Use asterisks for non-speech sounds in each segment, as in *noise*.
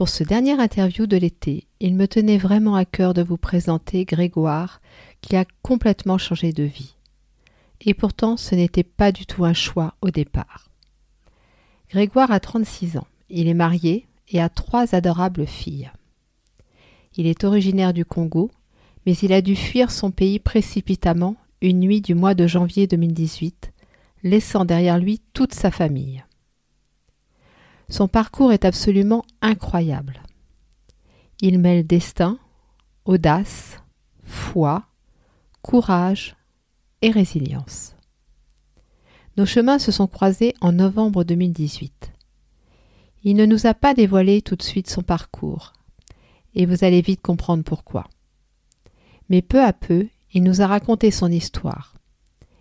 Pour ce dernier interview de l'été, il me tenait vraiment à cœur de vous présenter Grégoire qui a complètement changé de vie. Et pourtant, ce n'était pas du tout un choix au départ. Grégoire a 36 ans, il est marié et a trois adorables filles. Il est originaire du Congo, mais il a dû fuir son pays précipitamment une nuit du mois de janvier 2018 laissant derrière lui toute sa famille. Son parcours est absolument incroyable. Il mêle destin, audace, foi, courage et résilience. Nos chemins se sont croisés en novembre 2018. Il ne nous a pas dévoilé tout de suite son parcours, et vous allez vite comprendre pourquoi. Mais peu à peu, il nous a raconté son histoire,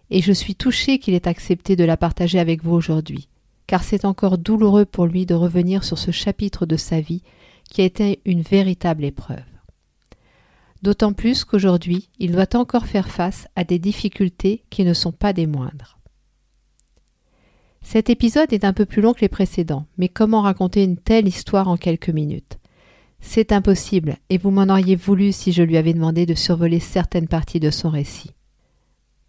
et je suis touchée qu'il ait accepté de la partager avec vous aujourd'hui, car c'est encore douloureux pour lui de revenir sur ce chapitre de sa vie qui a été une véritable épreuve. D'autant plus qu'aujourd'hui, il doit encore faire face à des difficultés qui ne sont pas des moindres. Cet épisode est un peu plus long que les précédents, mais comment raconter une telle histoire en quelques minutes? C'est impossible, et vous m'en auriez voulu si je lui avais demandé de survoler certaines parties de son récit.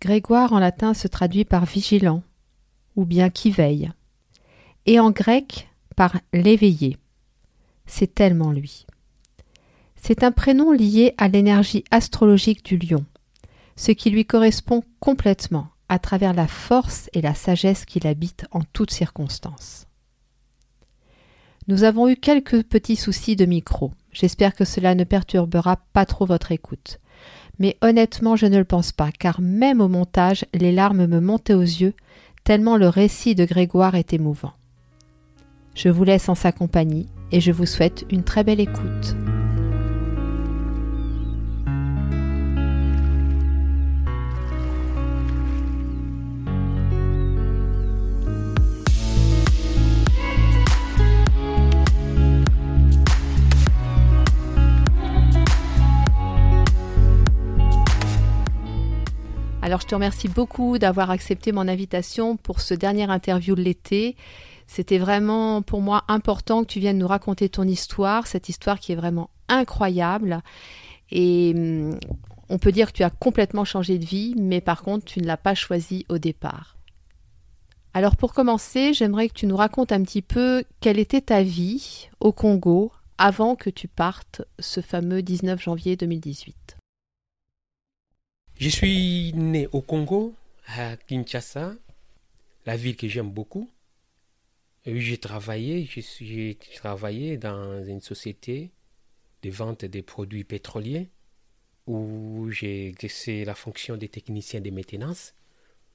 Grégoire en latin se traduit par vigilant ou bien qui veille, et en grec par l'éveillé. C'est tellement lui. C'est un prénom lié à l'énergie astrologique du lion, ce qui lui correspond complètement à travers la force et la sagesse qu'il habite en toutes circonstances. Nous avons eu quelques petits soucis de micro. J'espère que cela ne perturbera pas trop votre écoute mais honnêtement je ne le pense pas, car même au montage les larmes me montaient aux yeux, tellement le récit de Grégoire est émouvant. Je vous laisse en sa compagnie et je vous souhaite une très belle écoute. Alors je te remercie beaucoup d'avoir accepté mon invitation pour ce dernier interview de l'été. C'était vraiment pour moi important que tu viennes nous raconter ton histoire, cette histoire qui est vraiment incroyable. Et hum, on peut dire que tu as complètement changé de vie, mais par contre tu ne l'as pas choisi au départ. Alors pour commencer, j'aimerais que tu nous racontes un petit peu quelle était ta vie au Congo avant que tu partes ce fameux 19 janvier 2018. Je suis né au Congo, à Kinshasa, la ville que j'aime beaucoup. J'ai travaillé, j'ai travaillé dans une société de vente des produits pétroliers où j'ai exercé la fonction des techniciens de maintenance.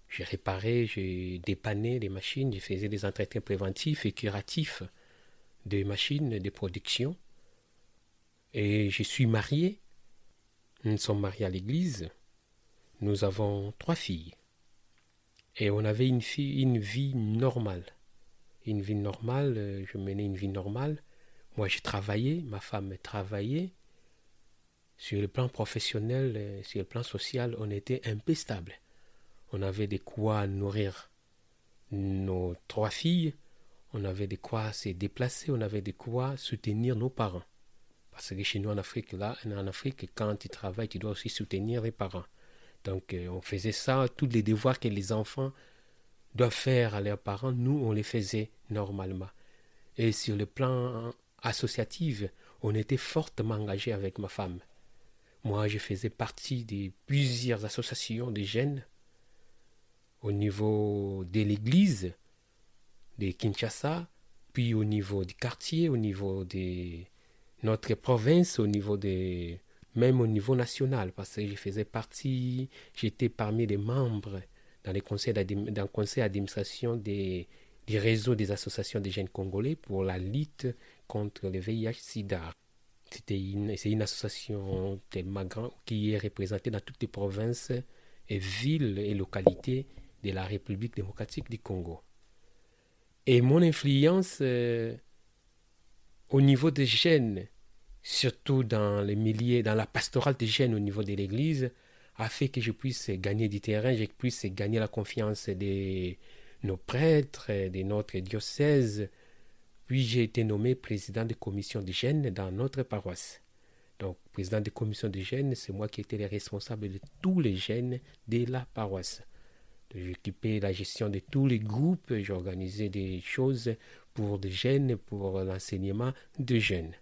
J'ai réparé, j'ai dépanné les machines, j'ai fait des entretiens préventifs et curatifs des machines de production. Et je suis marié. Nous sommes mariés à l'église. Nous avons trois filles. Et on avait une vie normale. Une vie normale, euh, je menais une vie normale. Moi, j'ai travaillé, ma femme travaillait. Sur le plan professionnel, euh, sur le plan social, on était un. On avait de quoi nourrir nos trois filles, on avait de quoi se déplacer, on avait de quoi soutenir nos parents. Parce que chez nous en Afrique, là, en Afrique, quand tu travailles, tu dois aussi soutenir les parents. Donc euh, on faisait ça, tous les devoirs que les enfants doivent faire à leurs parents, nous on les faisait normalement. Et sur le plan associatif, on était fortement engagé avec ma femme. Moi, je faisais partie de plusieurs associations de jeunes au niveau de l'église de Kinshasa, puis au niveau du quartier, au niveau de notre province, au niveau même au niveau national, parce que je faisais partie, j'étais parmi les membres dans le conseil d'administration des, du réseau des associations des jeunes congolais pour la lutte contre le VIH-Sida. c'est une association tellement grande qui est représentée dans toutes les provinces et villes et localités de la République démocratique du Congo. Et mon influence euh, au niveau des jeunes, surtout dans les milliers, dans la pastorale des jeunes au niveau de l'Église, a fait que je puisse gagner du terrain, je puisse gagner la confiance de nos prêtres, de notre diocèse. Puis j'ai été nommé président de commission de jeunes dans notre paroisse. Donc, président de commission de jeunes, c'est moi qui étais le responsable de tous les jeunes de la paroisse. J'occupais la gestion de tous les groupes, j'organisais des choses pour des jeunes, pour l'enseignement de jeunes.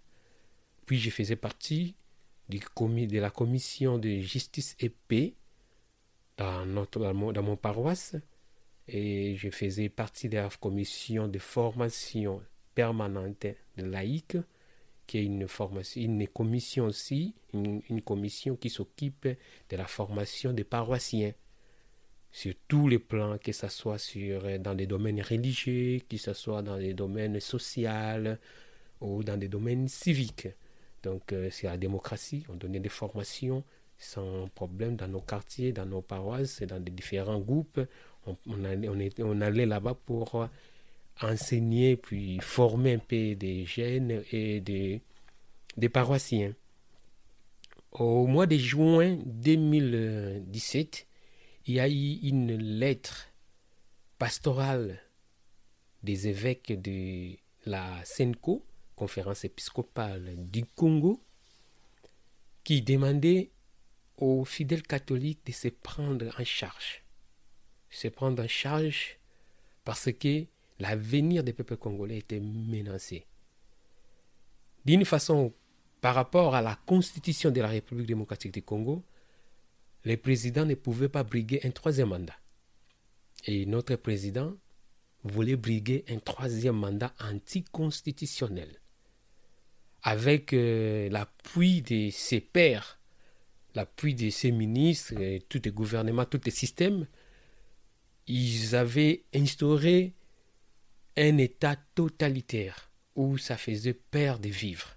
Puis je faisais partie de la commission de justice et paix dans, notre, dans, mon, paroisse et je faisais partie de la commission de formation permanente de laïcs, qui est une, formation, une commission aussi, une, une commission qui s'occupe de la formation des paroissiens sur tous les plans, que ce soit sur, euh, dans des domaines religieux, que ce soit dans des domaines sociaux ou dans des domaines civiques. Donc euh, c'est la démocratie, on donnait des formations sans problème dans nos quartiers, dans nos paroisses, dans des différents groupes. On, allait, là-bas pour enseigner puis former un peu des jeunes et des, des paroissiens. Au mois de juin 2017, il y a eu une lettre pastorale des évêques de la SENCO, conférence épiscopale du Congo, qui demandait aux fidèles catholiques de se prendre en charge. Se prendre en charge parce que l'avenir des peuples congolais était menacé. D'une façon, par rapport à la constitution de la République démocratique du Congo, le président ne pouvait pas briguer un troisième mandat. Et notre président voulait briguer un troisième mandat anticonstitutionnel. Avec euh, l'appui de ses pairs, l'appui de ses ministres, et tous les gouvernements, tous les systèmes, ils avaient instauré un État totalitaire où ça faisait peur de vivre.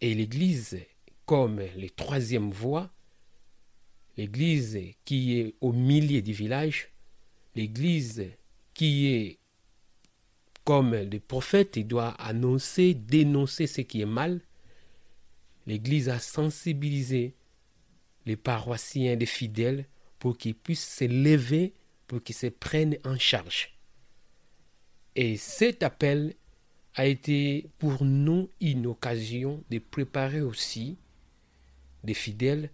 Et l'Église, comme les troisième voie, l'église qui est au milieu du village, l'église qui est comme le prophète, il doit annoncer, dénoncer ce qui est mal. L'église a sensibilisé les paroissiens, les fidèles, pour qu'ils puissent se lever, pour qu'ils se prennent en charge. Et cet appel a été pour nous une occasion de préparer aussi des fidèles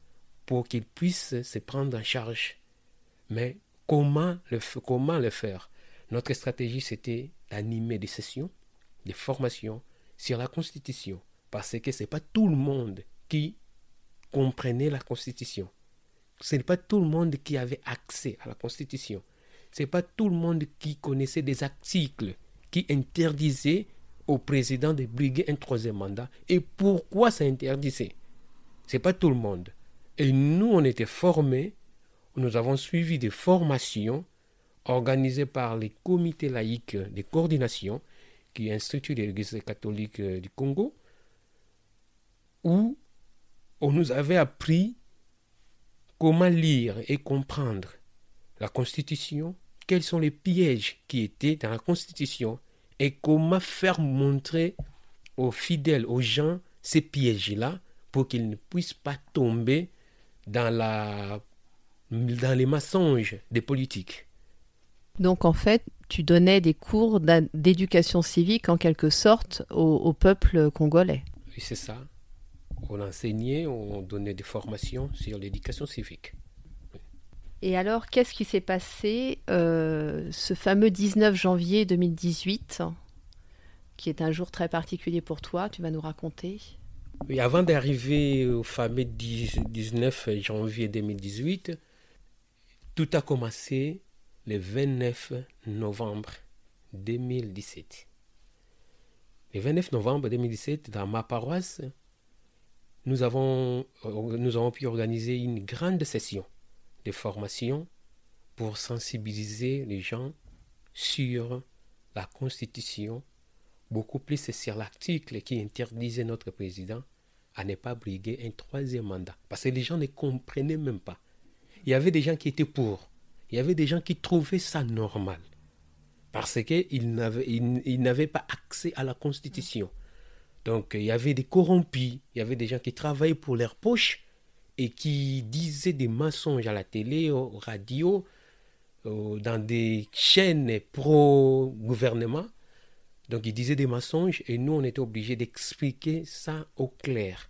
pour qu'ils puissent se prendre en charge. Mais comment le, comment le faire? Notre stratégie, c'était d'animer des sessions, des formations sur la Constitution, parce que ce n'est pas tout le monde qui comprenait la Constitution. Ce n'est pas tout le monde qui avait accès à la Constitution. Ce n'est pas tout le monde qui connaissait des articles qui interdisaient au président de briguer un troisième mandat. Et pourquoi ça interdisait? Ce n'est pas tout le monde. Et nous, on était formés, nous avons suivi des formations organisées par les comités laïcs de coordination, qui de l'Église catholique du Congo, où on nous avait appris comment lire et comprendre la Constitution, quels sont les pièges qui étaient dans la Constitution et comment faire montrer aux fidèles, aux gens, ces pièges-là pour qu'ils ne puissent pas tomber dans, la, dans les mensonges des politiques. Donc en fait, tu donnais des cours d'éducation civique en quelque sorte au, peuple congolais. Oui, c'est ça. On enseignait, on donnait des formations sur l'éducation civique. Et alors, qu'est-ce qui s'est passé euh, ce fameux 19 janvier 2018, qui est un jour très particulier pour toi, tu vas nous raconter? Avant d'arriver au fameux 19 janvier 2018, tout a commencé le 29 novembre 2017. Le 29 novembre 2017, dans ma paroisse, nous avons, nous avons pu organiser une grande session de formation pour sensibiliser les gens sur la Constitution beaucoup plus sur l'article qui interdisait notre président à ne pas briguer un troisième mandat. Parce que les gens ne comprenaient même pas. Il y avait des gens qui étaient pour. Il y avait des gens qui trouvaient ça normal. Parce qu'ils n'avaient pas accès à la Constitution. Donc il y avait des corrompus, il y avait des gens qui travaillaient pour leur poche et qui disaient des mensonges à la télé, aux radio, dans des chaînes pro-gouvernement. Donc ils disaient des mensonges et nous, on était obligés d'expliquer ça au clair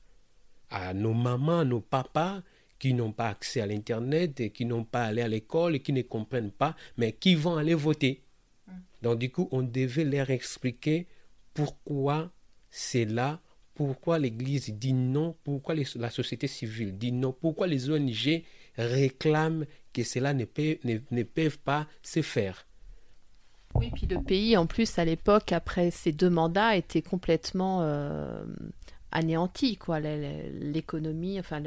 à nos mamans, nos papas qui n'ont pas accès à l'Internet et qui n'ont pas allé à l'école et qui ne comprennent pas, mais qui vont aller voter. Mm. Donc du coup, on devait leur expliquer pourquoi c'est là, pourquoi l'Église dit non, pourquoi la société civile dit non, pourquoi les ONG réclament que cela ne, peut, ne, peuvent pas se faire. Oui, puis le pays, en plus, à l'époque, après ces deux mandats, était complètement euh, anéanti. Quoi. L'économie, enfin,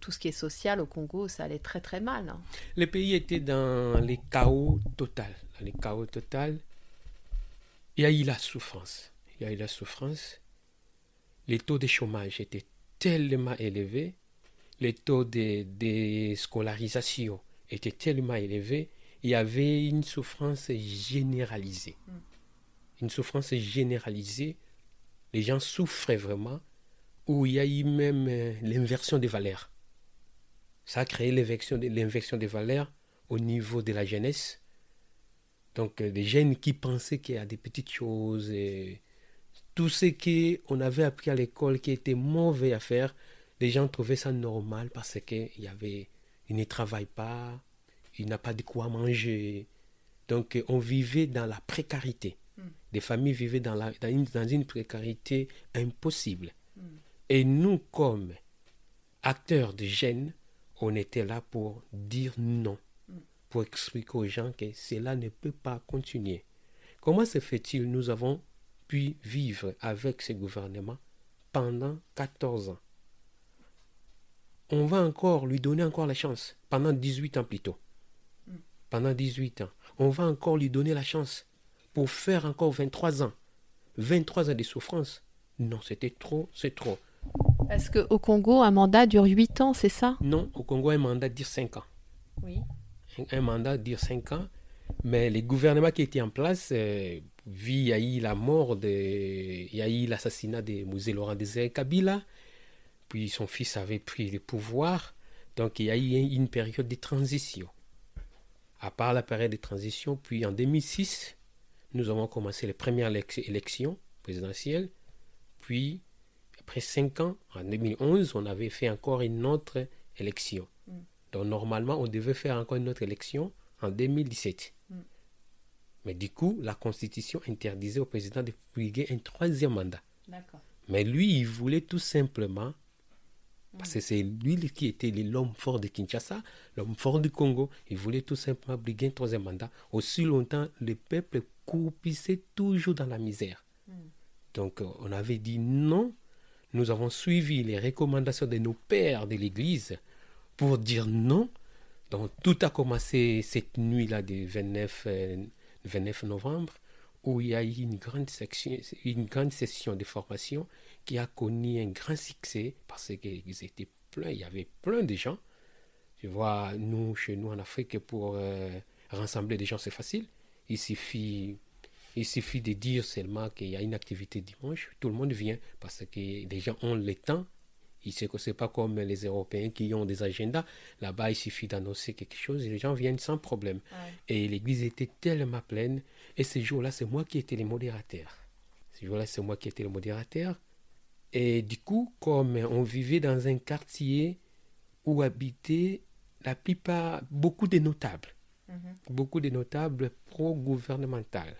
tout ce qui est social au Congo, ça allait très très mal. Hein. Le pays était dans les chaos total. Dans les chaos total, il y a eu la souffrance. Il y a eu la souffrance. Les taux de chômage étaient tellement élevés. Les taux de, scolarisation étaient tellement élevés. Il y avait une souffrance généralisée. Mm. Une souffrance généralisée les gens souffraient vraiment, où il y a eu même euh, l'inversion des valeurs. Ça a créé l'inversion des valeurs au niveau de la jeunesse. Donc, euh, des jeunes qui pensaient qu'il y a des petites choses, tout ce qu'on avait appris à l'école qui était mauvais à faire, les gens trouvaient ça normal parce qu'il y avait, ne travaillent pas, ils n'ont pas de quoi manger. Donc, on vivait dans la précarité. Des familles vivaient dans, la, dans, une, dans une, précarité impossible. Hmm. Et nous, comme acteurs de gêne, on était là pour dire non, hmm. pour expliquer aux gens que cela ne peut pas continuer. Comment se fait-il Nous avons pu vivre avec ce gouvernement pendant 14 ans. On va encore lui donner encore la chance, pendant 18 ans plutôt. Hmm. Pendant 18 ans. On va encore lui donner la chance pour faire encore 23 ans. 23 ans de souffrance. Non, c'était trop, c'est trop. Est-ce qu'au Congo, un mandat dure 8 ans, c'est ça? Non, au Congo, un mandat dure 5 ans. Oui. Un, mandat dure 5 ans. Mais les gouvernements qui étaient en place, euh, il y a eu la mort, de, il y a eu l'assassinat de Mouzé Laurent Désiré Kabila, puis son fils avait pris le pouvoir, donc il y a eu une période de transition. À part la période de transition, puis en 2006, nous avons commencé les premières élections présidentielles, puis après cinq ans, en 2011, on avait fait encore une autre élection. Mm. Donc normalement, on devait faire encore une autre élection en 2017. Mm. Mais du coup, la Constitution interdisait au président de briguer un troisième mandat. Mais lui, il voulait tout simplement parce que c'est lui qui était l'homme fort de Kinshasa, l'homme fort du Congo. Il voulait tout simplement briguer un troisième mandat. Aussi longtemps, le peuple coupissait toujours dans la misère. Hmm. Donc, euh, on avait dit non. Nous avons suivi les recommandations de nos pères de l'Église pour dire non. Donc, tout a commencé cette nuit-là du 29, 29 euh, novembre où il y a eu une grande, section, une grande session de formation qui a connu un grand succès parce qu'ils étaient il y avait plein de gens. Tu vois, nous, chez nous en Afrique, pour euh, rassembler des gens, c'est facile. Il suffit, il suffit de dire seulement qu'il y a une activité dimanche, tout le monde vient parce que les gens ont le temps. Ce n'est pas comme les Européens qui ont des agendas. Là-bas, il suffit d'annoncer quelque chose et les gens viennent sans problème. Et l'église était tellement pleine. Et ce jour-là, c'est moi qui étais le modérateur. Ce jour-là, c'est moi qui étais le modérateur. Et du coup, comme on vivait dans un quartier où habitaient la plupart, beaucoup de notables, mhm. beaucoup de notables pro-gouvernementales.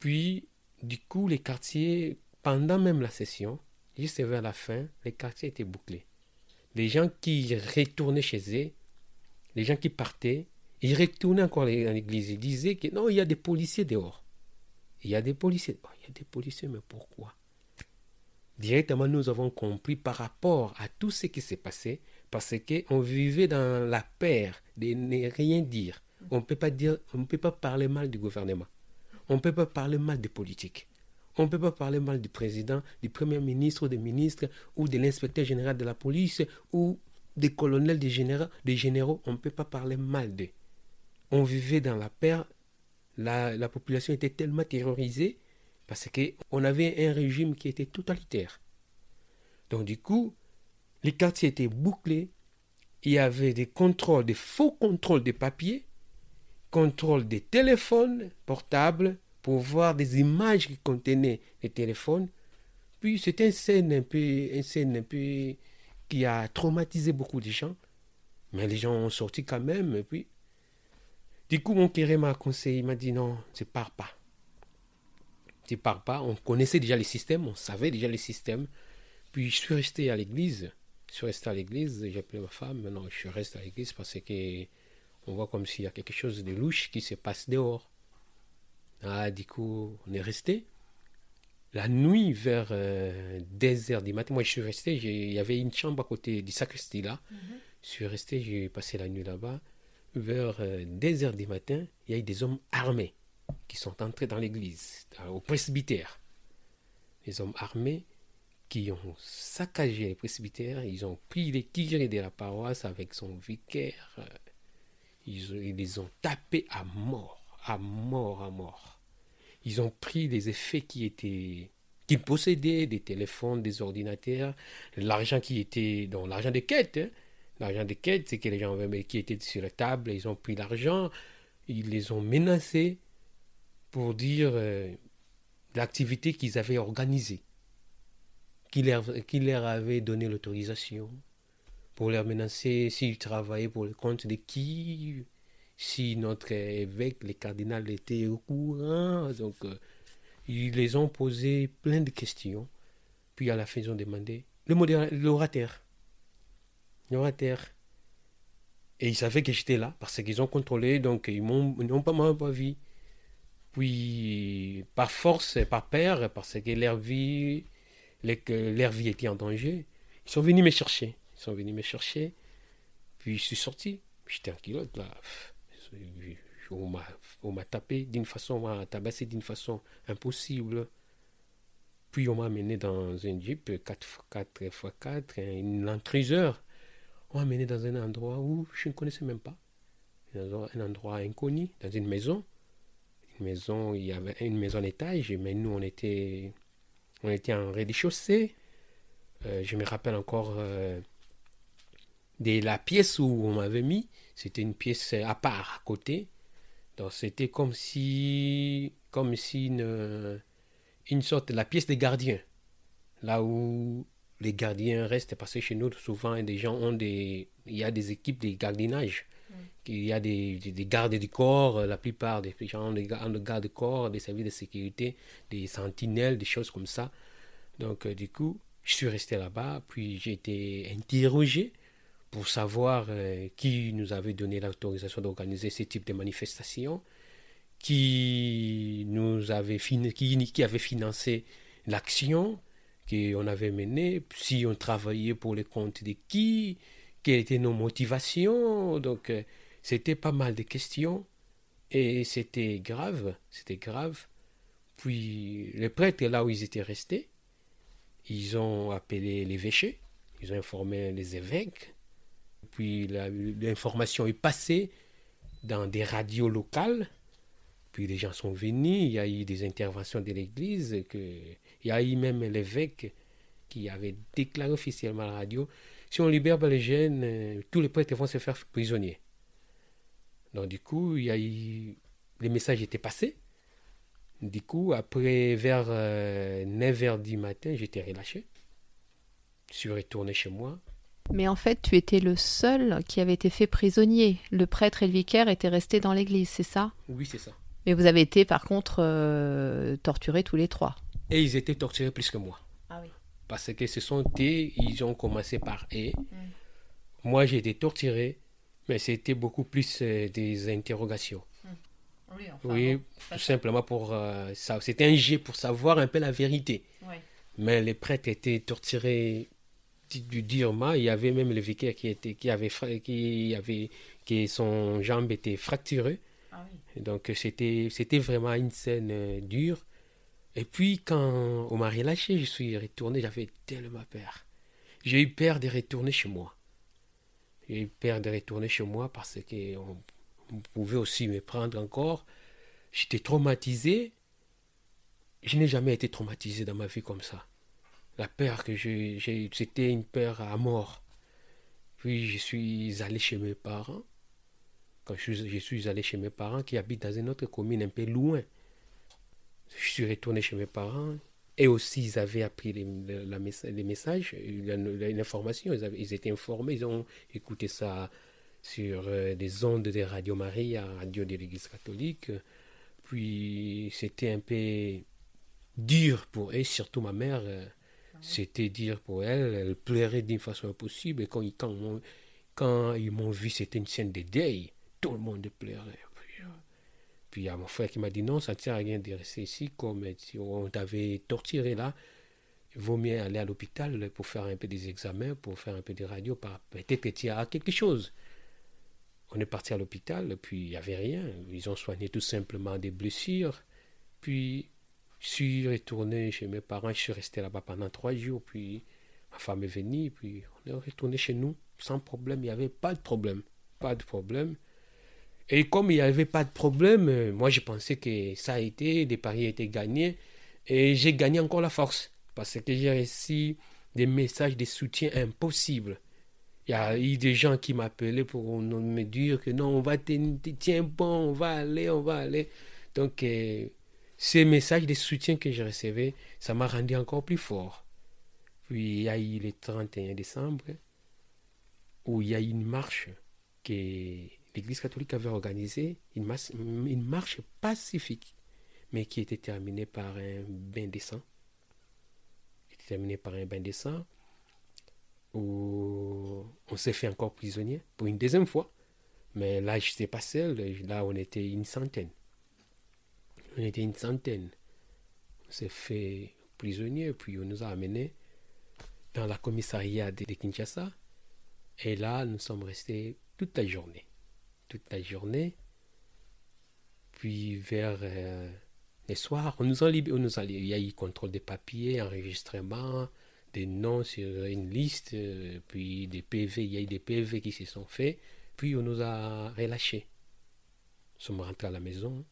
Puis, du coup, les quartiers, pendant même la session, juste vers la fin, les quartiers étaient bouclés. Les gens qui retournaient chez eux, les gens qui partaient, ils retournaient encore à l'église. Ils disaient que non, il y a des policiers dehors. Il y a des policiers. il y a des policiers, mais pourquoi? Directement, nous avons compris par rapport à tout ce qui s'est passé, parce qu'on vivait dans la peur de ne rien dire. On ne peut pas parler mal du gouvernement. On ne peut pas parler mal des politiques. On ne peut pas parler mal du président, du premier ministre ou des ministres ou de l'inspecteur général de la police ou des colonels, des généraux. On ne peut pas parler mal d'eux. On vivait dans la. La, la population était tellement terrorisée parce qu'on avait un régime qui était totalitaire. Donc du coup, les quartiers étaient bouclés. Il y avait des contrôles, des faux contrôles des papiers, contrôle des téléphones portables pour voir des images qui contenaient les téléphones. Puis c'était une scène un peu, qui a traumatisé beaucoup de gens. Mais les gens ont sorti quand même. Puis, du coup, mon curé m'a conseillé, il m'a dit non, tu pars pas. Tu pars pas. On connaissait déjà les systèmes, on savait déjà les systèmes. Puis je suis resté à l'église. Je suis resté à l'église, j'ai appelé ma femme. Maintenant, je suis resté à l'église parce que on voit comme s'il y a quelque chose de louche qui se passe dehors. Ah, du coup, on est resté. La nuit, vers 2 euh, heures du matin, moi je suis resté, il y avait une chambre à côté du sacristie là. Mhm. Je suis resté, j'ai passé la nuit là-bas. Vers 2 euh, heures du matin, il y a eu des hommes armés qui sont entrés dans l'église, au presbytère. Des hommes armés qui ont saccagé les presbytères, ils ont pris les tirés de la paroisse avec son vicaire. Euh, ils, les ont tapés à mort, à mort, à mort. Ils ont pris les effets qui étaient qu'ils possédaient, des téléphones, des ordinateurs, l'argent qui était dans l'argent des quêtes. Hein. L'argent des quêtes, c'est que les gens qui étaient sur la table, ils ont pris l'argent, ils les ont menacés pour dire euh, l'activité qu'ils avaient organisée qui leur, leur avait donné l'autorisation pour leur menacer s'ils travaillaient pour le compte de qui, si notre évêque, les cardinals, étaient au courant. Donc, euh, ils les ont posé plein de questions. Puis à la fin, ils ont demandé le l'orateur. L'orateur. Et ils savaient que j'étais là parce qu'ils ont contrôlé, donc ils n'ont pas, pas vu. Puis, par force, par peur, parce que leur vie leur vie était en danger, ils sont venus me chercher. Ils sont venus me chercher. Puis je suis sorti. J'étais en kilote là. On m'a tapé d'une façon, on m'a tabassé d'une façon impossible. Puis on m'a amené dans un jeep 4x4, une intruseur. On m'a amené dans un endroit où je ne connaissais même pas. Un endroit inconnu, dans une maison. Maison, il y avait une maison d'étage, mais nous on était on était en rez-de-chaussée. Euh, je me rappelle encore euh, de la pièce où on m'avait mis. C'était une pièce à part à côté. Donc c'était comme si, comme si une, une sorte de la pièce des gardiens. Là où les gardiens restent parce que chez nous souvent des gens ont des, il y a des équipes de gardiennage. Mm. Il y a des, des, gardes du corps, la plupart des gens ont des gardes du corps, des services de sécurité, des sentinelles, des choses comme ça. Donc, euh, du coup, je suis resté là-bas, puis j'ai été interrogé pour savoir euh, qui nous avait donné l'autorisation d'organiser ce type de manifestation, qui nous avait, qui, qui avait financé l'action qu'on avait menée, si on travaillait pour les comptes de qui, quelles étaient nos motivations. Donc, euh, c'était pas mal de questions et c'était grave, c'était grave. Puis les prêtres, là où ils étaient restés, ils ont appelé l'évêché, ils ont informé les évêques, puis l'information est passée dans des radios locales, puis les gens sont venus, il y a eu des interventions de l'Église, il y a eu même l'évêque qui avait déclaré officiellement à la radio, si on libère les jeunes, euh, tous les prêtres vont se faire prisonniers. Donc du coup, il y a eu, les messages étaient passés, du coup, après, vers 9h euh, du matin, j'étais relâché. Je suis retourné chez moi. Mais en fait, tu étais le seul qui avait été fait prisonnier. Le prêtre et le vicaire étaient restés dans l'église, c'est ça? Oui, c'est ça. Mais vous avez été, par contre, euh, torturés tous les trois. Et ils étaient torturés plus que moi. Ah oui. Parce que ce sont eux, ils ont commencé par et. Mm. Moi, j'ai été torturé, mais c'était beaucoup plus euh, des interrogations. Oui, tout simplement pour euh, ça. C'était un jet pour savoir un peu la vérité. Mais les prêtres étaient torturés du durement. Il y avait même le vicaire qui était qui avait qui avait qui son jambe était fracturée. Ah Donc c'était c'était vraiment une scène euh, dure. Et puis, quand on m'a relâché, je suis retourné, j'avais tellement peur. J'ai eu peur de retourner chez moi. J'ai eu peur de retourner chez moi parce qu'on on pouvait aussi me prendre encore. J'étais traumatisé. Je n'ai jamais été traumatisé dans ma vie comme ça. La peur que j'ai, c'était une peur à mort. Puis je suis allé chez mes parents. Quand je je suis allé chez mes parents qui habitent dans une autre commune un peu loin. Je suis retourné chez mes parents. Et aussi, ils avaient appris les, les messages, l'information. Ils, ils étaient informés, ils ont écouté ça sur euh, des ondes de Radio Maria, radio de l'Église catholique. Puis c'était un peu dur pour eux, surtout ma mère. Euh, c'était dur pour elle. Elle pleurait d'une façon impossible. Et quand, quand, quand ils m'ont vu, c'était une scène de deuil. Tout le monde pleurait. Il y a mon frère qui m'a dit non, ça ne tient à rien de rester ici, comme si on t'avait torturé là. Il vaut mieux aller à l'hôpital pour faire un peu des examens, pour faire un peu de radio, peut-être que tu as quelque chose. On est parti à l'hôpital, puis il n'y avait rien. Ils ont soigné tout simplement des blessures. Puis je suis retourné chez mes parents, je suis resté là-bas pendant trois jours, puis ma femme est venue, puis on est retourné chez nous sans problème. Il n'y avait pas de problème. Pas de problème. Et comme il n'y avait pas de problème, euh, moi je pensais que ça a été, des paris étaient gagnés. Et j'ai gagné encore la force. Parce que j'ai reçu des messages de soutien impossibles. Il y a eu des gens qui m'appelaient pour me dire que non, on va tiens bon, on va aller, on va aller. Donc, euh, ces messages de soutien que j'ai reçus, ça m'a rendu encore plus fort. Puis, il y a eu le 31 décembre, où il y a eu une marche que l'Église catholique avait organisé une, marche pacifique, mais qui était terminée par un bain de sang. terminée par un bain de sang où on s'est fait encore prisonnier pour une deuxième fois. Mais là, je n'étais pas seul. Là, on était une centaine. On était une centaine. On s'est fait prisonnier, puis on nous a amenés dans la commissariat de Kinshasa. Et là, nous sommes restés toute la journée toute la journée. Puis vers euh, les soirs, on nous a libéré. Nous a, il y a eu contrôle des papiers, enregistrement, des noms sur une liste, euh, puis des PV. Il y a eu des PV qui se sont faits. Puis on nous a relâchés. Nous sommes rentrés à la maison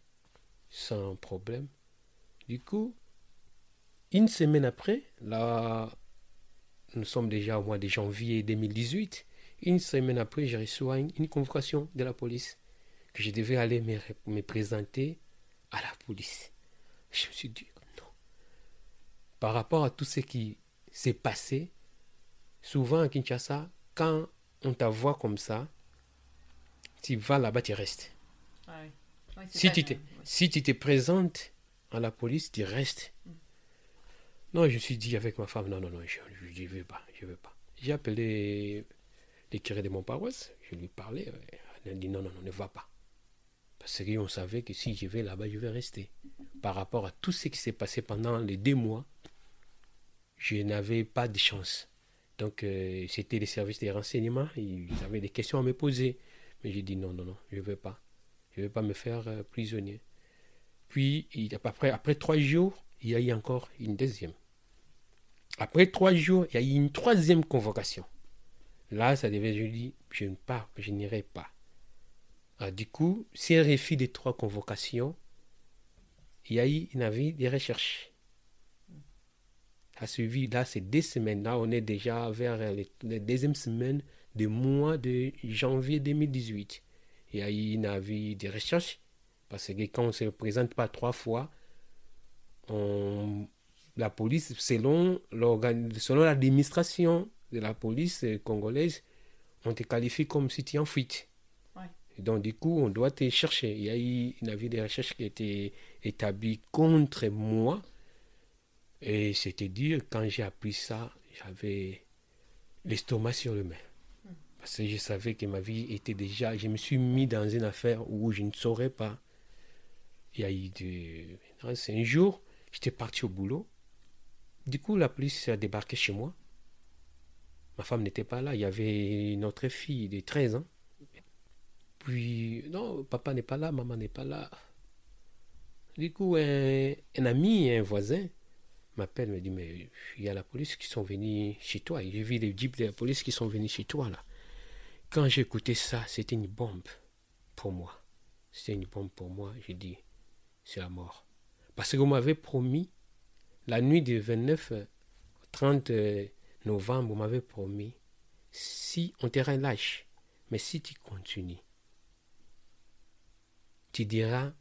sans problème. Du coup, une semaine après, là, nous sommes déjà au mois de janvier 2018. Une semaine après, j'ai reçu une, convocation de la police que je devais aller me, présenter à la police. Je me suis dit, non. Par rapport à tout ce qui s'est passé, souvent à Kinshasa, quand on t'envoie comme ça, tu vas là-bas, tu restes. si, tu te, si tu te présentes à la police, tu restes. Mm. Non, je me suis dit avec ma femme, non, non, non, je ne veux pas, je veux pas. J'ai appelé les curés de mon paroisse, je lui parlais, elle a dit non, non, non, ne va pas. Parce qu'on savait que si je vais là-bas, je vais rester. Par rapport à tout ce qui s'est passé pendant les deux mois, je n'avais pas de chance. Donc, euh, c'était les services des renseignements, ils avaient des questions à me poser. Mais j'ai dit non, non, non, je ne veux pas. Je ne veux pas me faire euh, prisonnier. Puis, après trois jours, il y a eu encore une deuxième. Après trois jours, il y a eu une troisième convocation. Là, ça devait, je dis, je ne pars, je n'irai pas. Du coup, si elle refit des trois convocations, il y a eu une avis de recherche. A suivi, là, c'est deux semaines. Là, on est déjà vers la deuxième semaine du mois de janvier 2018. Il y a eu une avis de recherche, parce que quand on ne se présente pas trois fois, la police, selon l'administration de la police congolaise, on te qualifie comme si tu es en fuite. donc, du coup, on doit te chercher. Il y a eu une avis de recherche qui a été établi contre moi. Et c'était dire, quand j'ai appris ça, j'avais l'estomac sur le main. Hmm. Parce que je savais que ma vie était déjà. Je me suis mis dans une affaire où je ne saurais pas. Il y a eu de. Un jour, j'étais parti au boulot. Du coup, la police a débarqué chez moi. Ma femme n'était pas là. Il y avait notre fille de 13 ans. Puis, non, papa n'est pas là, maman n'est pas là. Du coup, un, ami, un voisin, m'appelle, me dit, mais il y a la police qui sont venus chez toi. J'ai vu les jeeps de la police qui sont venus chez toi, là. Quand j'ai écouté ça, c'était une bombe pour moi. C'était une bombe pour moi. J'ai dit, c'est la mort. Parce que vous m'avez promis, la nuit du 29, 30 novembre, m'avez promis, si on te rend lâche, mais si tu continues, tu diras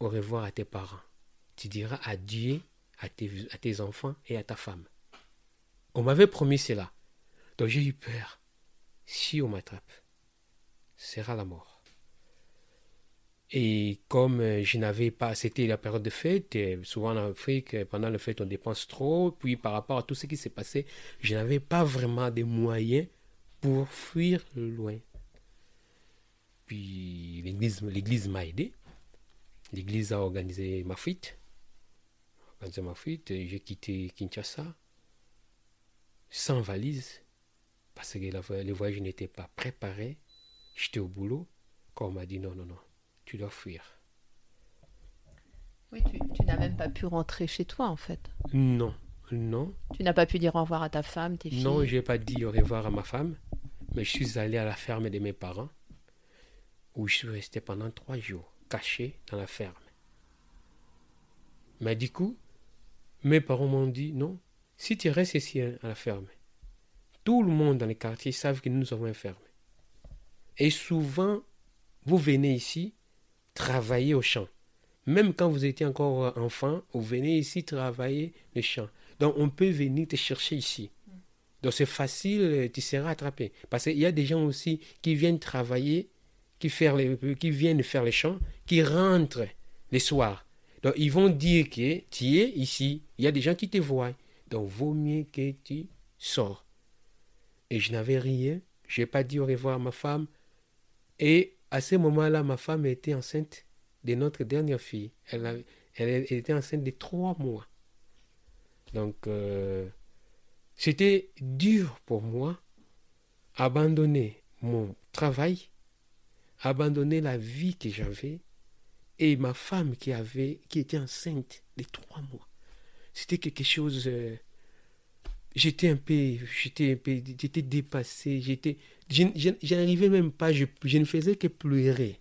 au revoir à tes parents. Tu diras adieu à tes, à tes enfants et à ta femme. On m'avait promis cela. Donc j'ai eu peur. Si on m'attrape, sera la mort. Et comme euh, je n'avais pas, c'était la période de fête, souvent en Afrique, pendant la fête, on dépense trop. Puis par rapport à tout ce qui s'est passé, je n'avais pas vraiment de moyens pour fuir loin. Puis l'église, l'église m'a aidé. L'église a organisé ma fuite. Organisé ma fuite, j'ai quitté Kinshasa sans valise parce que la- le voyage n'était pas préparé. J'étais au boulot. Quand on m'a dit non, non, non, tu dois fuir. Oui, tu, tu n'as même pas pu rentrer chez toi en fait. Non, non, Tu n'as pas pu dire au revoir à ta femme, tes filles. non, je n'ai pas dit au revoir à ma femme, mais je suis allé à la ferme de mes parents où je suis resté pendant trois jours, caché dans la ferme. Mais du coup, mes parents m'ont dit non, si tu restes ici hein, à la ferme, tout le monde dans les quartiers savent que nous avons une ferme. Et souvent, vous venez ici travailler au champ. Même quand vous étiez encore enfant, vous venez ici travailler le champ. Donc on peut venir te chercher ici. Donc c'est facile, euh, tu seras attrapé. Parce qu'il y a des gens aussi qui viennent travailler, qui viennent faire les champs, qui rentrent les soirs. Donc ils vont dire que tu es ici. Il y a des gens qui te voient. Donc vaut mieux que tu sors. Et je n'avais rien. Je n'ai pas dit au revoir à ma femme. Et à ce moment-là, ma femme était enceinte de notre dernière fille. Elle, était enceinte de trois mois. Donc, euh, c'était dur pour moi abandonner mon travail, abandonner la vie que j'avais et ma femme qui était enceinte de trois mois. C'était quelque chose. euh, j'étais un peu, j'étais un peu, j'étais dépassé. J'étais, je, n'arrivais même pas. Je, je ne faisais que pleurer.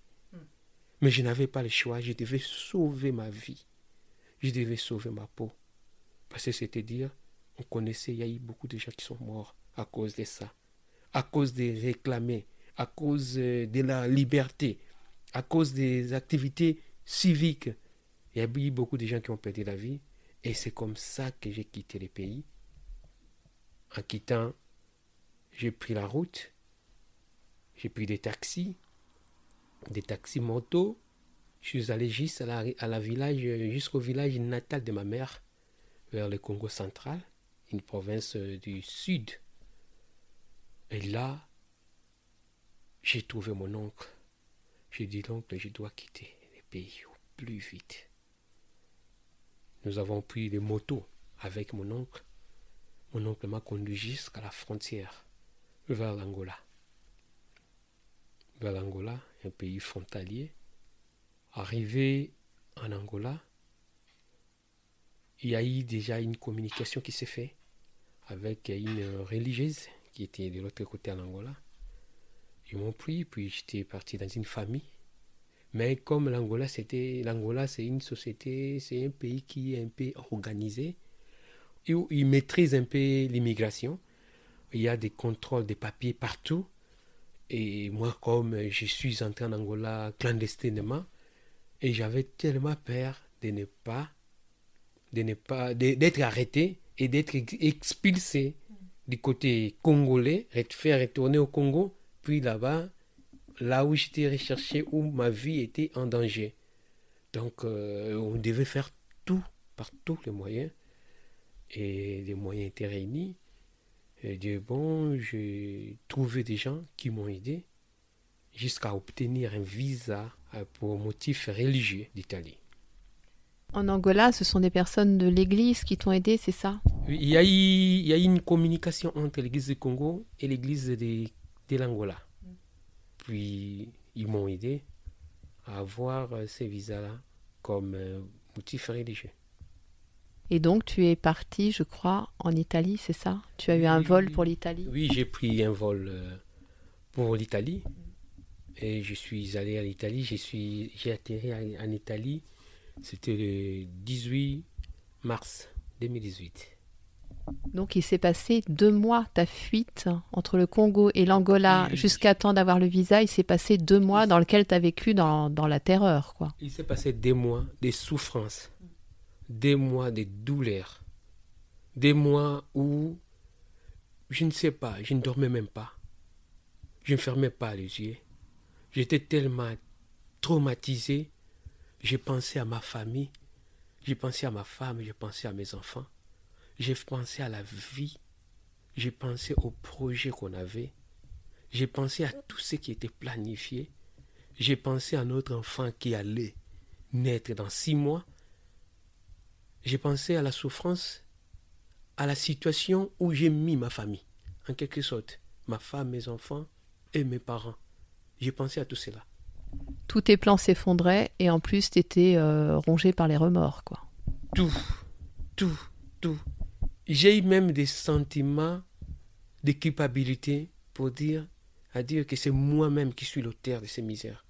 Mais je n'avais pas le choix. Je devais sauver ma vie. Je devais sauver ma peau. Parce que c'était dire, on connaissait, il y a eu beaucoup de gens qui sont morts à cause de ça. À cause des réclamés, à cause euh, de la liberté, à cause des activités civiques. Il y a eu beaucoup de gens qui ont perdu la vie. Et c'est comme ça que j'ai quitté le pays. En quittant, j'ai pris la route. J'ai pris des taxis, des taxis motos. Je suis allé juste à la, à la village, jusqu'au village natal de ma mère, vers le Congo central, une province euh, du sud. Et là, j'ai trouvé mon oncle. J'ai dit l'oncle, je dois quitter le pays au plus vite. Nous avons pris des motos avec mon oncle. Mon oncle m'a conduit jusqu'à la frontière, vers l'Angola. Vers l'Angola, un pays frontalier. Arrivé en Angola, il y a eu déjà une communication qui s'est faite avec une religieuse qui était de l'autre côté en Angola. Ils m'ont pris, puis j'étais parti dans une famille. Mais comme l'Angola, c'était l'Angola, c'est une société, c'est un pays qui est un peu organisé, où ils maîtrisent un peu l'immigration. Il y a des contrôles des papiers partout. Et moi, comme je suis entré en Angola clandestinement, et j'avais tellement peur de ne pas, de de- d'être arrêté et d'être ex- expulsé du côté congolais, ret- faire retourner au Congo, puis là-bas, là où j'étais recherché, où ma vie était en danger. Donc, euh, on devait faire tout, par tous les moyens. Et les moyens étaient réunis. Et de bon, j'ai trouvé des gens qui m'ont aidé jusqu'à obtenir un visa euh, pour motif religieux d'Italie. En Angola, ce sont des personnes de l'église qui t'ont aidé, c'est ça? Il y, a eu, il y a eu une communication entre l'église du Congo et l'église de, de l'Angola. Puis ils m'ont aidé à avoir euh, ces visas-là comme euh, motif religieux. Et donc tu es parti, je crois, en Italie, c'est ça? Tu as eu un Oui, vol pour l'Italie? Oui, j'ai pris un vol euh, pour l'Italie et je suis allé à l'Italie. J'ai atterri en Italie. C'était le 18 mars 2018. Donc il s'est passé deux mois ta fuite entre le Congo et l'Angola jusqu'à temps d'avoir le visa. Il s'est passé deux mois dans lequel tu as vécu dans, dans la terreur, quoi. Il s'est passé des mois de souffrances, des mois de douleurs, des mois où je ne sais pas, je ne dormais même pas. Je ne fermais pas les yeux. J'étais tellement traumatisé. J'ai pensé à ma famille, j'ai pensé à ma femme, j'ai pensé à mes enfants, j'ai pensé à la vie, j'ai pensé au projet qu'on avait, j'ai pensé à tout ce qui était planifié. J'ai pensé à notre enfant qui allait naître dans six mois. J'ai pensé à la souffrance, à la situation où j'ai mis ma famille, en quelque sorte, ma femme, mes enfants et mes parents. J'ai pensé à tout cela. Tous tes plans s'effondraient et en plus tu étais rongé par les remords, quoi. Tout, tout, tout. J'ai eu même des sentiments de culpabilité pour dire, à dire que c'est moi-même qui suis l'auteur de ces misères.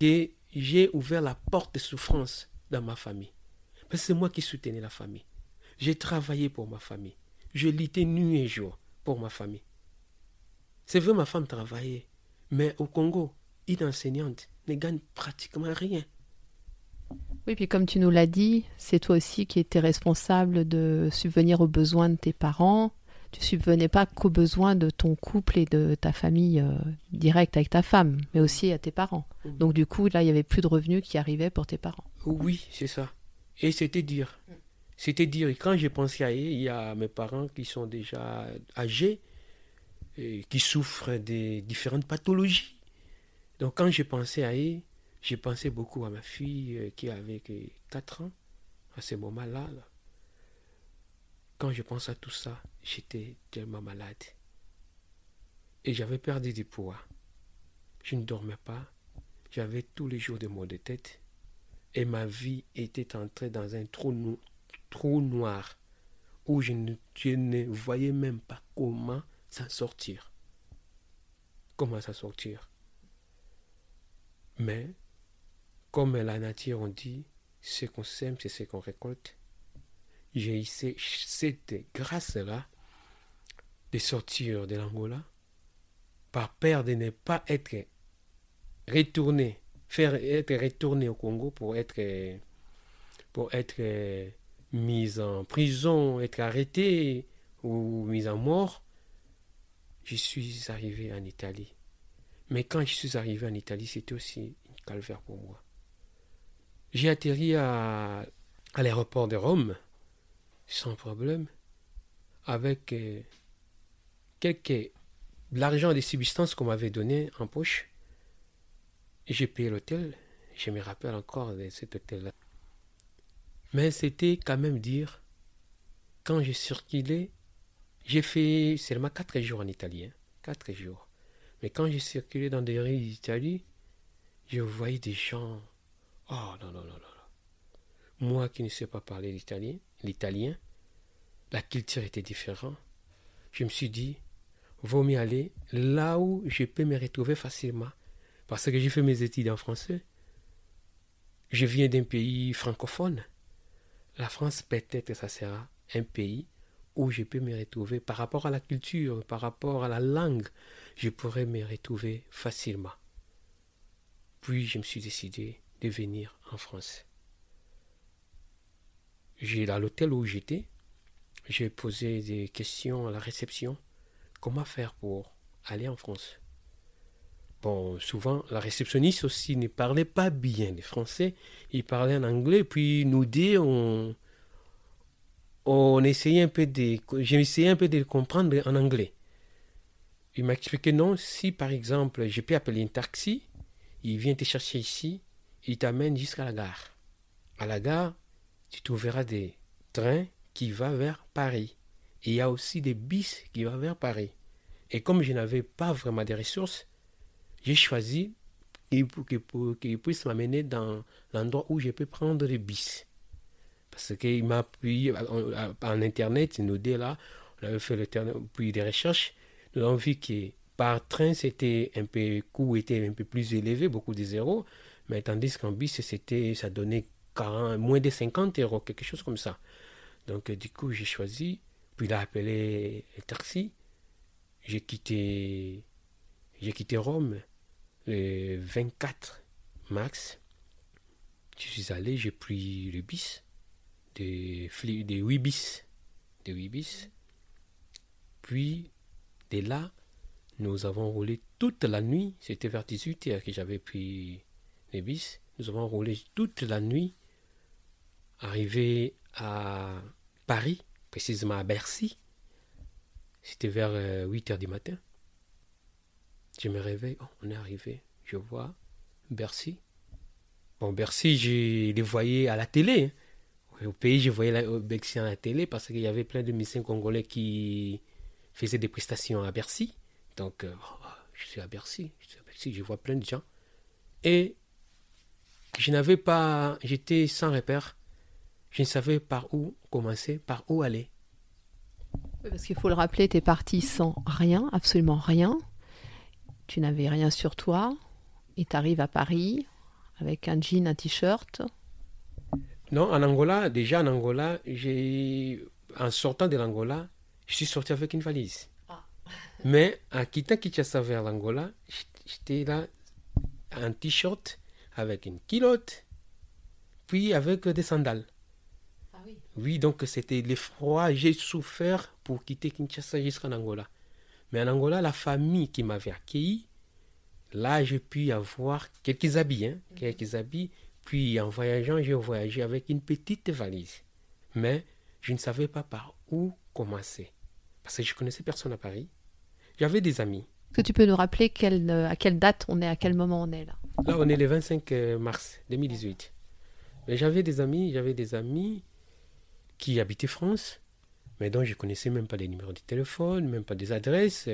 Et j'ai ouvert la porte de souffrance dans ma famille. C'est moi qui soutenais la famille. J'ai travaillé pour ma famille. Je luttais nuit et jour pour ma famille. C'est vrai, ma femme travaillait. Mais au Congo, une enseignante ne gagne pratiquement rien. Oui, puis comme tu nous l'as dit, c'est toi aussi qui étais responsable de subvenir aux besoins de tes parents. Tu subvenais pas qu'aux besoins de ton couple et de ta famille euh, directe avec ta femme, mais aussi à tes parents. Donc du coup, là, il y avait plus de revenus qui arrivaient pour tes parents. Oui, c'est ça. Et c'était dire. C'était dire. Quand j'ai pensé à eux, il y a mes parents qui sont déjà âgés, et qui souffrent de différentes pathologies. Donc quand j'ai pensé à eux, j'ai pensé beaucoup à ma fille euh, qui avait que 4 ans à ce moment-là. là. Quand je pense à tout ça, j'étais tellement malade. Et j'avais perdu du poids. Je ne dormais pas. J'avais tous les jours des maux de tête. Et ma vie était entrée dans un trou, noir où je ne, voyais même pas comment s'en sortir. Comment s'en sortir. Mais, comme la nature on dit, ce qu'on sème, c'est ce qu'on récolte. J'ai eu ce- cette grâce-là de sortir de l'Angola par peur de ne pas être retourné, faire être retourné au Congo pour être, euh, pour être euh, mis en prison, être arrêté ou mis en mort. Je suis arrivé en Italie. Mais quand je suis arrivé en Italie, c'était aussi une calvaire pour moi. J'ai atterri à, à l'aéroport de Rome sans problème, avec euh, quelques l'argent des substances qu'on m'avait donné en poche. J'ai payé l'hôtel. Je me rappelle encore de cet hôtel-là. Mais c'était quand même dire, quand j'ai circulé, j'ai fait seulement 4 jours en Italie. hein, 4 jours. Mais quand j'ai circulé dans des rues d'Italie, je voyais des gens. Oh non, non, non. non. Moi qui ne sais pas parler l'italien, l'italien, la culture était différente. Je me suis dit, vaut mieux aller là où je peux me retrouver facilement. Parce que j'ai fait mes études en français. Je viens d'un pays francophone. La France, peut-être, ça sera un pays où je peux me retrouver par rapport à la culture, par rapport à la langue. Je pourrais me retrouver facilement. Puis je me suis décidé de venir en France. J'ai à l'hôtel où j'étais, j'ai posé des questions à la réception. Comment faire pour aller en France? Bon, souvent, la réceptionniste aussi ne parlait pas bien le français. Il parlait en anglais, puis nous deux, on, on essayait un peu de... Essayé un peu de comprendre en anglais. Il m'a expliqué non, si par exemple, je peux appeler un taxi, il vient te chercher ici, il t'amène jusqu'à la gare. À la gare, tu trouveras des trains qui vont vers Paris. Il y a aussi des bus qui vont vers Paris. Et comme je n'avais pas vraiment de ressources, j'ai choisi qu'il puisse m'amener dans l'endroit où je peux prendre le bis. Parce qu'il m'a appuyé en, Internet, nous dit là, on avait fait le, puis des recherches, nous avons vu que par train, c'était un peu, coût était un peu plus élevé, beaucoup de zéros, mais tandis qu'en bis, ça donnait moins de 50 euros, quelque chose comme ça. Donc, du coup, j'ai choisi, puis il a appelé le taxi. J'ai quitté, j'ai quitté Rome le 24 mars. Je suis allé, j'ai pris le bis, des, des 8 bis, des 8 bis. Puis, de là, nous avons roulé toute la nuit. C'était vers 18h que j'avais pris les bis. Nous avons roulé toute la nuit, arrivé à Paris, précisément à Bercy. C'était vers 8h euh, du matin. Je me réveille, oh, on est arrivé. Je vois Bercy. Bon, Bercy, je les voyais à la télé. Hein. Au pays, je voyais la, Bercy à la télé parce qu'il y avait plein de médecins congolais qui faisaient des prestations à Bercy. Donc, euh, oh, je suis à Bercy. Je suis à Bercy, je vois plein de gens. Et je n'avais pas, j'étais sans repère. Je ne savais par où commencer, par où aller. parce qu'il faut le rappeler, tu es parti sans rien, absolument rien. Tu n'avais rien sur toi. Et tu arrives à Paris avec un jean, un t-shirt. Non, en Angola, déjà en Angola, j'ai, en sortant de l'Angola, je suis sorti avec une valise. Ah. Mais en quittant Kinshasa vers l'Angola, j'étais là en t-shirt avec une culotte, puis avec des sandales. Ah oui. oui, donc c'était l'effroi. J'ai souffert pour quitter Kinshasa jusqu'en Angola. Mais en Angola, la famille qui m'avait accueilli, là, j'ai pu avoir quelques habits, hein, mhm. quelques habits. Puis en voyageant, j'ai voyagé avec une petite valise. Mais je ne savais pas par où commencer. Parce que je connaissais personne à Paris. J'avais des amis. Est-ce que tu peux nous rappeler quelle, euh, à quelle date on est, à quel moment on est là? Là, on est le 25 euh, mars 2018. Mais j'avais des amis, j'avais des amis qui habitaient France, mais dont je ne connaissais même pas les numéros de téléphone, même pas des adresses.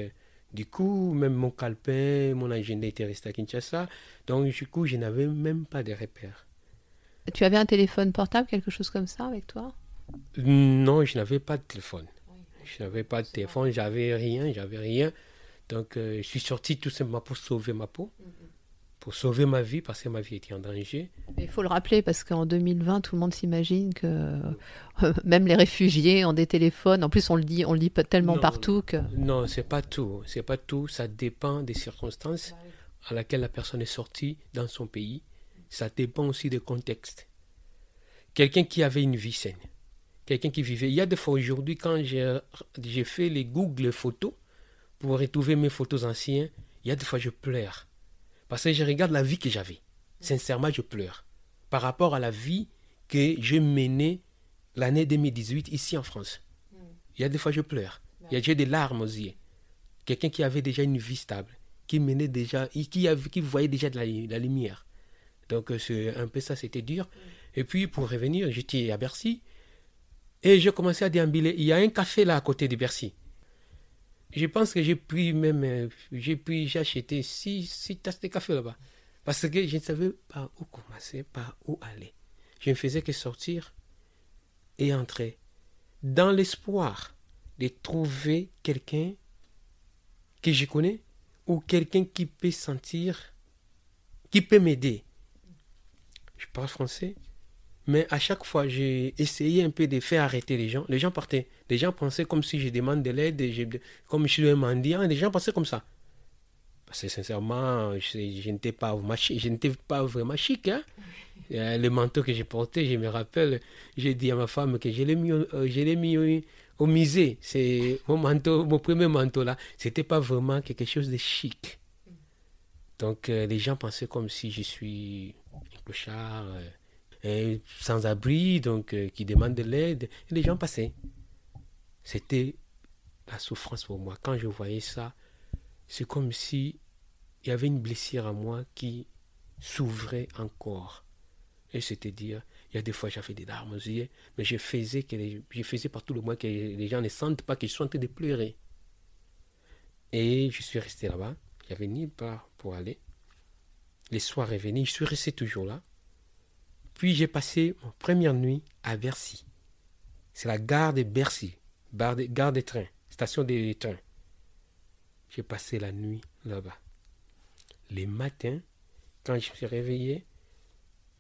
Du coup, même mon calepin, mon agenda était resté à Kinshasa. Donc, du coup, je n'avais même pas de repères. Tu avais un téléphone portable, quelque chose comme ça avec toi? Non, je n'avais pas de téléphone. Je n'avais pas de téléphone, j'avais rien, j'avais rien. Donc, euh, je suis sorti tout simplement pour sauver ma peau. Pour sauver ma vie parce que ma vie était en danger. Il faut le rappeler parce qu'en 2020, tout le monde s'imagine que euh, *laughs* même les réfugiés ont des téléphones. En plus, on le dit, on le dit tellement partout que. Non, c'est pas tout. C'est pas tout. Ça dépend des circonstances à laquelle la personne est sortie dans son pays. Ça dépend aussi du contexte. Quelqu'un qui avait une vie saine, quelqu'un qui vivait. Il y a des fois aujourd'hui, quand j'ai fait les Google photos pour retrouver mes photos anciennes, il y a des fois je pleure parce que je regarde la vie que j'avais. Sincèrement, je pleure. Par rapport à la vie que je menais l'année 2018 ici en France. Il y a des fois, je pleure. Il y a des larmes aux yeux. Quelqu'un qui avait déjà une vie stable, qui menait déjà, qui, avait, qui voyait déjà de la, lumière. Donc, euh, c'est un peu ça, c'était dur. Et puis, pour revenir, j'étais à Bercy. Et j'ai commencé à déambuler. Il y a un café là à côté de Bercy. Je pense que j'ai pris même, euh, j'ai pris, j'ai acheté six, six tasses de café là-bas. Parce que je ne savais pas où commencer, pas où aller. Je ne faisais que sortir et entrer. Dans l'espoir de trouver quelqu'un que je connais ou quelqu'un qui peut sentir, qui peut m'aider. Je parle français, mais à chaque fois, j'ai essayé un peu de faire arrêter les gens. Les gens partaient. Les gens pensaient comme si je demande de l'aide, comme je suis un mendiant. Les gens pensaient comme ça. Parce que sincèrement, je, n'étais pas, je n'étais pas vraiment chic. Hein? *laughs* Euh, le manteau que j'ai porté, je me rappelle, j'ai dit à ma femme que je l'ai mis, euh, mis au, musée. C'est mon manteau, mon premier manteau là. C'était pas vraiment quelque chose de chic. Donc euh, les gens pensaient comme si je suis un clochard sans abri, donc euh, qui demandent de l'aide. Et les gens passaient. C'était la souffrance pour moi. Quand je voyais ça, c'est comme si il y avait une blessure à moi qui s'ouvrait encore. Et c'est-à-dire, il y a des fois j'avais des larmes aux yeux, mais je faisais, que je faisais par tout le mois que les gens ne sentent pas je suis en train de pleurer. Et je suis resté là-bas. Avait ni part pour aller. Les soirs est venu, je suis resté toujours là. Puis j'ai passé ma première nuit à Bercy. C'est la gare de Bercy, gare des trains, station des trains. J'ai passé la nuit là-bas. Les matins, quand je me suis réveillé,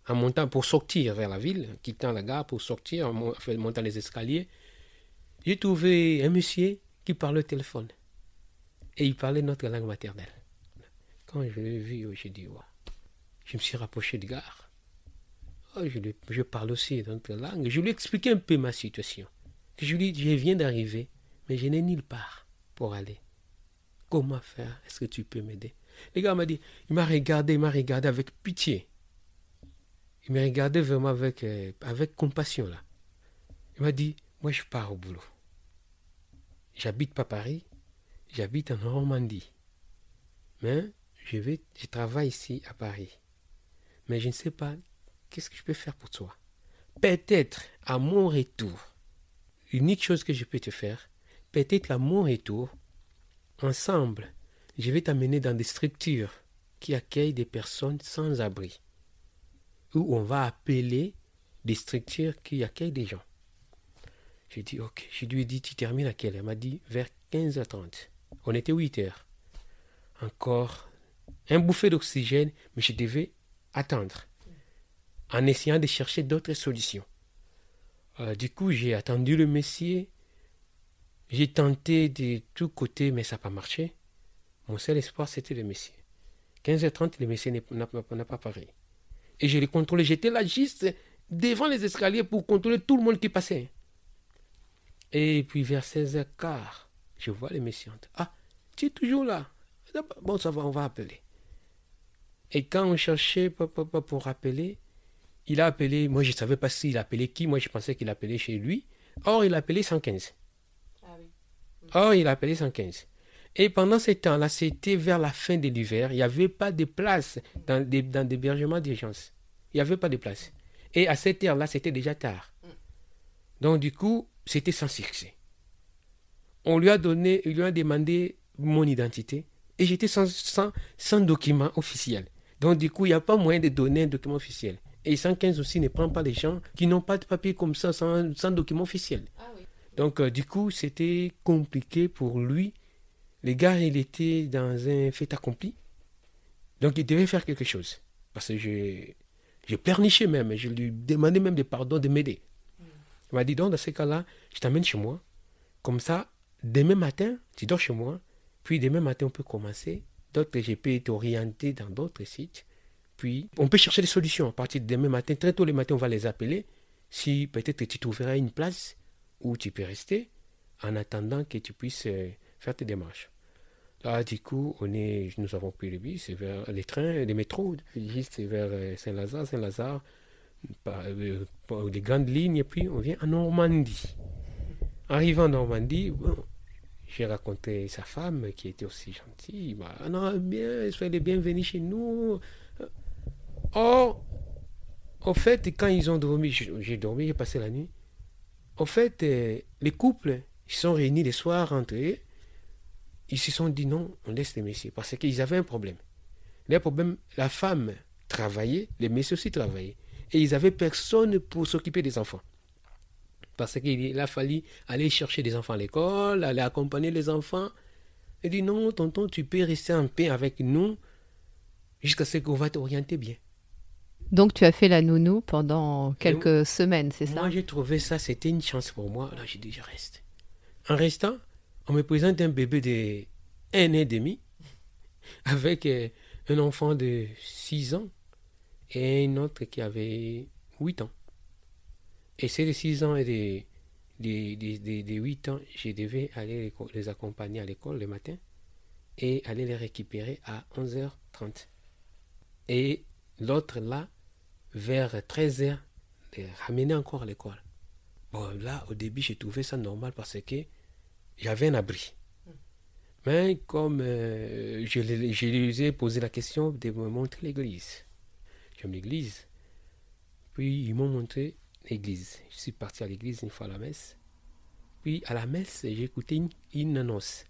en montant pour sortir vers la ville, quittant la gare pour sortir, en montant les escaliers, j'ai trouvé un monsieur qui parlait au téléphone. Et il parlait notre langue maternelle. Quand je l'ai vu, j'ai dit, je me suis rapproché de gare. Oh, je, parle aussi notre langue. Je lui ai expliqué un peu ma situation. Je lui dit, je viens d'arriver, mais je n'ai nulle part pour aller. Comment faire? Est-ce que tu peux m'aider? Le gars m'a dit, il m'a regardé, il m'a regardé avec pitié. Il m'a regardé vraiment avec, euh, avec compassion là. Il m'a dit, moi je pars au boulot. J'habite pas Paris, j'habite en Normandie. Mais je vais, je travaille ici à Paris. Mais je ne sais pas qu'est-ce que je peux faire pour toi? Peut-être à mon retour, l'unique chose que je peux te faire, peut-être à mon retour, Ensemble, je vais t'amener dans des structures qui accueillent des personnes sans abri, où on va appeler des structures qui accueillent des gens. J'ai dit, ok. Je lui ai dit, tu termines à quelle Elle m'a dit, vers 15h30. On était 8h. Encore un bouffet d'oxygène, mais je devais attendre, en essayant de chercher d'autres solutions. Euh, du coup, j'ai attendu le Messie j'ai tenté de tous côtés, mais ça n'a pas marché. Mon seul espoir, c'était le Messie. 15h30, le Messie n'a pas parlé. Et je l'ai contrôlé. J'étais là juste devant les escaliers pour contrôler tout le monde qui passait. Et puis vers 16h15, je vois le Messie. Ah, tu es toujours là. Bon, ça va, on va appeler. Et quand on cherchait pour appeler, il a appelé, moi je ne savais pas s'il appelait qui, moi je pensais qu'il appelait chez lui. Or, il a appelé 115. Oh, il a appelé 115. Et pendant ce temps-là, c'était vers la fin de l'hiver. Il n'y avait pas de place dans des, dans d'urgence. Il n'y avait pas de place. Et à cette heure-là, c'était déjà tard. Donc, du coup, c'était sans succès. On lui a donné, il lui a demandé mon identité. Et j'étais sans, sans, sans, document officiel. Donc, du coup, il n'y a pas moyen de donner un document officiel. Et 115 aussi ne prend pas les gens qui n'ont pas de papier comme ça, sans, sans document officiel. Ah oui. Donc, euh, du coup, c'était compliqué pour lui. Le gars, il était dans un fait accompli. Donc, il devait faire quelque chose. Parce que j'ai, pleurniché même. Je lui demandais même de pardon de m'aider. Il m'a dit, donc, dans ce cas-là, je t'amène chez moi. Comme ça, demain matin, tu dors chez moi. Puis, demain matin, on peut commencer. D'autres, je peux t'orienter dans d'autres sites. On peut chercher des solutions. À partir de demain matin, très tôt le matin, on va les appeler. Si peut-être tu trouveras une place où tu peux rester en attendant que tu puisses euh, faire tes démarches. Là, du coup, on est, nous avons pris le bus vers les trains, les métros, juste vers euh, Saint-Lazare, Saint-Lazare, euh, les grandes lignes, et puis on vient en Normandie. Arrivant en Normandie, j'ai raconté sa femme qui était aussi gentille. Bah, non, bien, soyez les bienvenus chez nous. Or, au fait, quand ils ont dormi, j'ai dormi, j'ai passé la nuit. En fait, euh, les couples, ils sont réunis les soirs entre eux. Ils se sont dit non, on laisse les messieurs parce qu'ils avaient un problème. Le problème, la femme travaillait, les messieurs aussi travaillaient. Et ils n'avaient personne pour s'occuper des enfants. Parce qu'il a fallu aller chercher des enfants à l'école, aller accompagner les enfants. Il dit non, tonton, tu peux rester en paix avec nous jusqu'à ce qu'on va t'orienter bien. Donc tu as fait la nounou pendant quelques semaines, c'est ça Moi j'ai trouvé ça, c'était une chance pour moi. Alors j'ai dit je reste. En restant, on me présente un bébé de un an et demi avec euh, un enfant de 6 ans et un autre qui avait 8 ans. Et ces de 6 ans et de, de, de, 8 ans, je devais aller les accompagner à l'école le matin et aller les récupérer à 11h30. Et l'autre là, vers 13h, de ramener encore à l'école. Bon, là, au début, j'ai trouvé ça normal parce que j'avais un abri. Mais comme euh, je, je lui ai posé la question de me montrer l'église. J'aime l'église. Puis ils m'ont montré l'église. Je suis parti à l'église une fois à la messe. Puis à la messe, j'ai écouté une, une, annonce.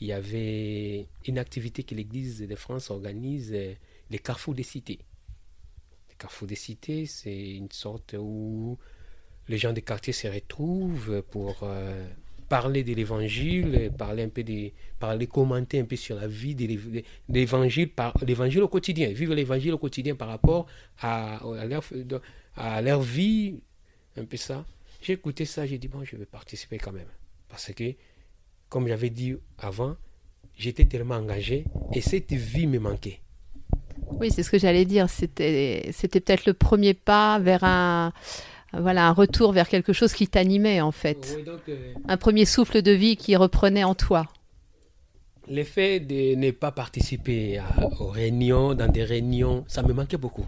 Il y avait une activité que l'église de France organise les carrefours des cités. Les carrefours des cités, c'est une sorte où les gens des quartiers se retrouvent pour euh, parler de l'évangile, parler un peu des, parler, commenter un peu sur la vie de l'évangile, par l'évangile au quotidien, vivre l'évangile au quotidien par rapport à, à, leur, à leur vie, un peu ça. J'ai écouté ça, j'ai dit bon, je vais participer quand même, parce que, comme j'avais dit avant, j'étais tellement engagé et cette vie me manquait. Oui, c'est ce que j'allais dire. C'était, c'était peut-être le premier pas vers un, voilà, un retour vers quelque chose qui t'animait en fait. Euh, un premier souffle de vie qui reprenait en toi. L'effet de ne pas participer aux réunions, dans des réunions, ça me manquait beaucoup.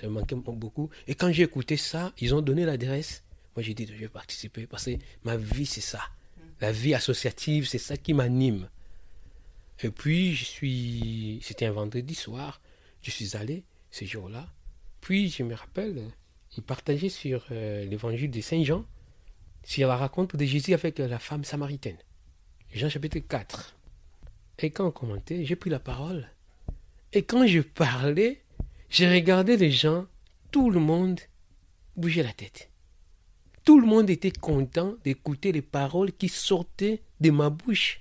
Ça me manquait beaucoup. Et quand j'ai écouté ça, ils ont donné l'adresse. Moi, j'ai dit, je vais participer parce que ma vie, c'est ça. La vie associative, c'est ça qui m'anime. Et puis, je suis. C'était un vendredi soir. Je suis allé ce jour-là. Puis, je me rappelle, il partageait sur euh, l'évangile de Saint Jean, sur la rencontre de Jésus avec la femme samaritaine. Jean chapitre 4. Et quand on commentait, j'ai pris la parole. Et quand je parlais, j'ai regardé les gens, tout le monde bougeait la tête. Tout le monde était content d'écouter les paroles qui sortaient de ma bouche.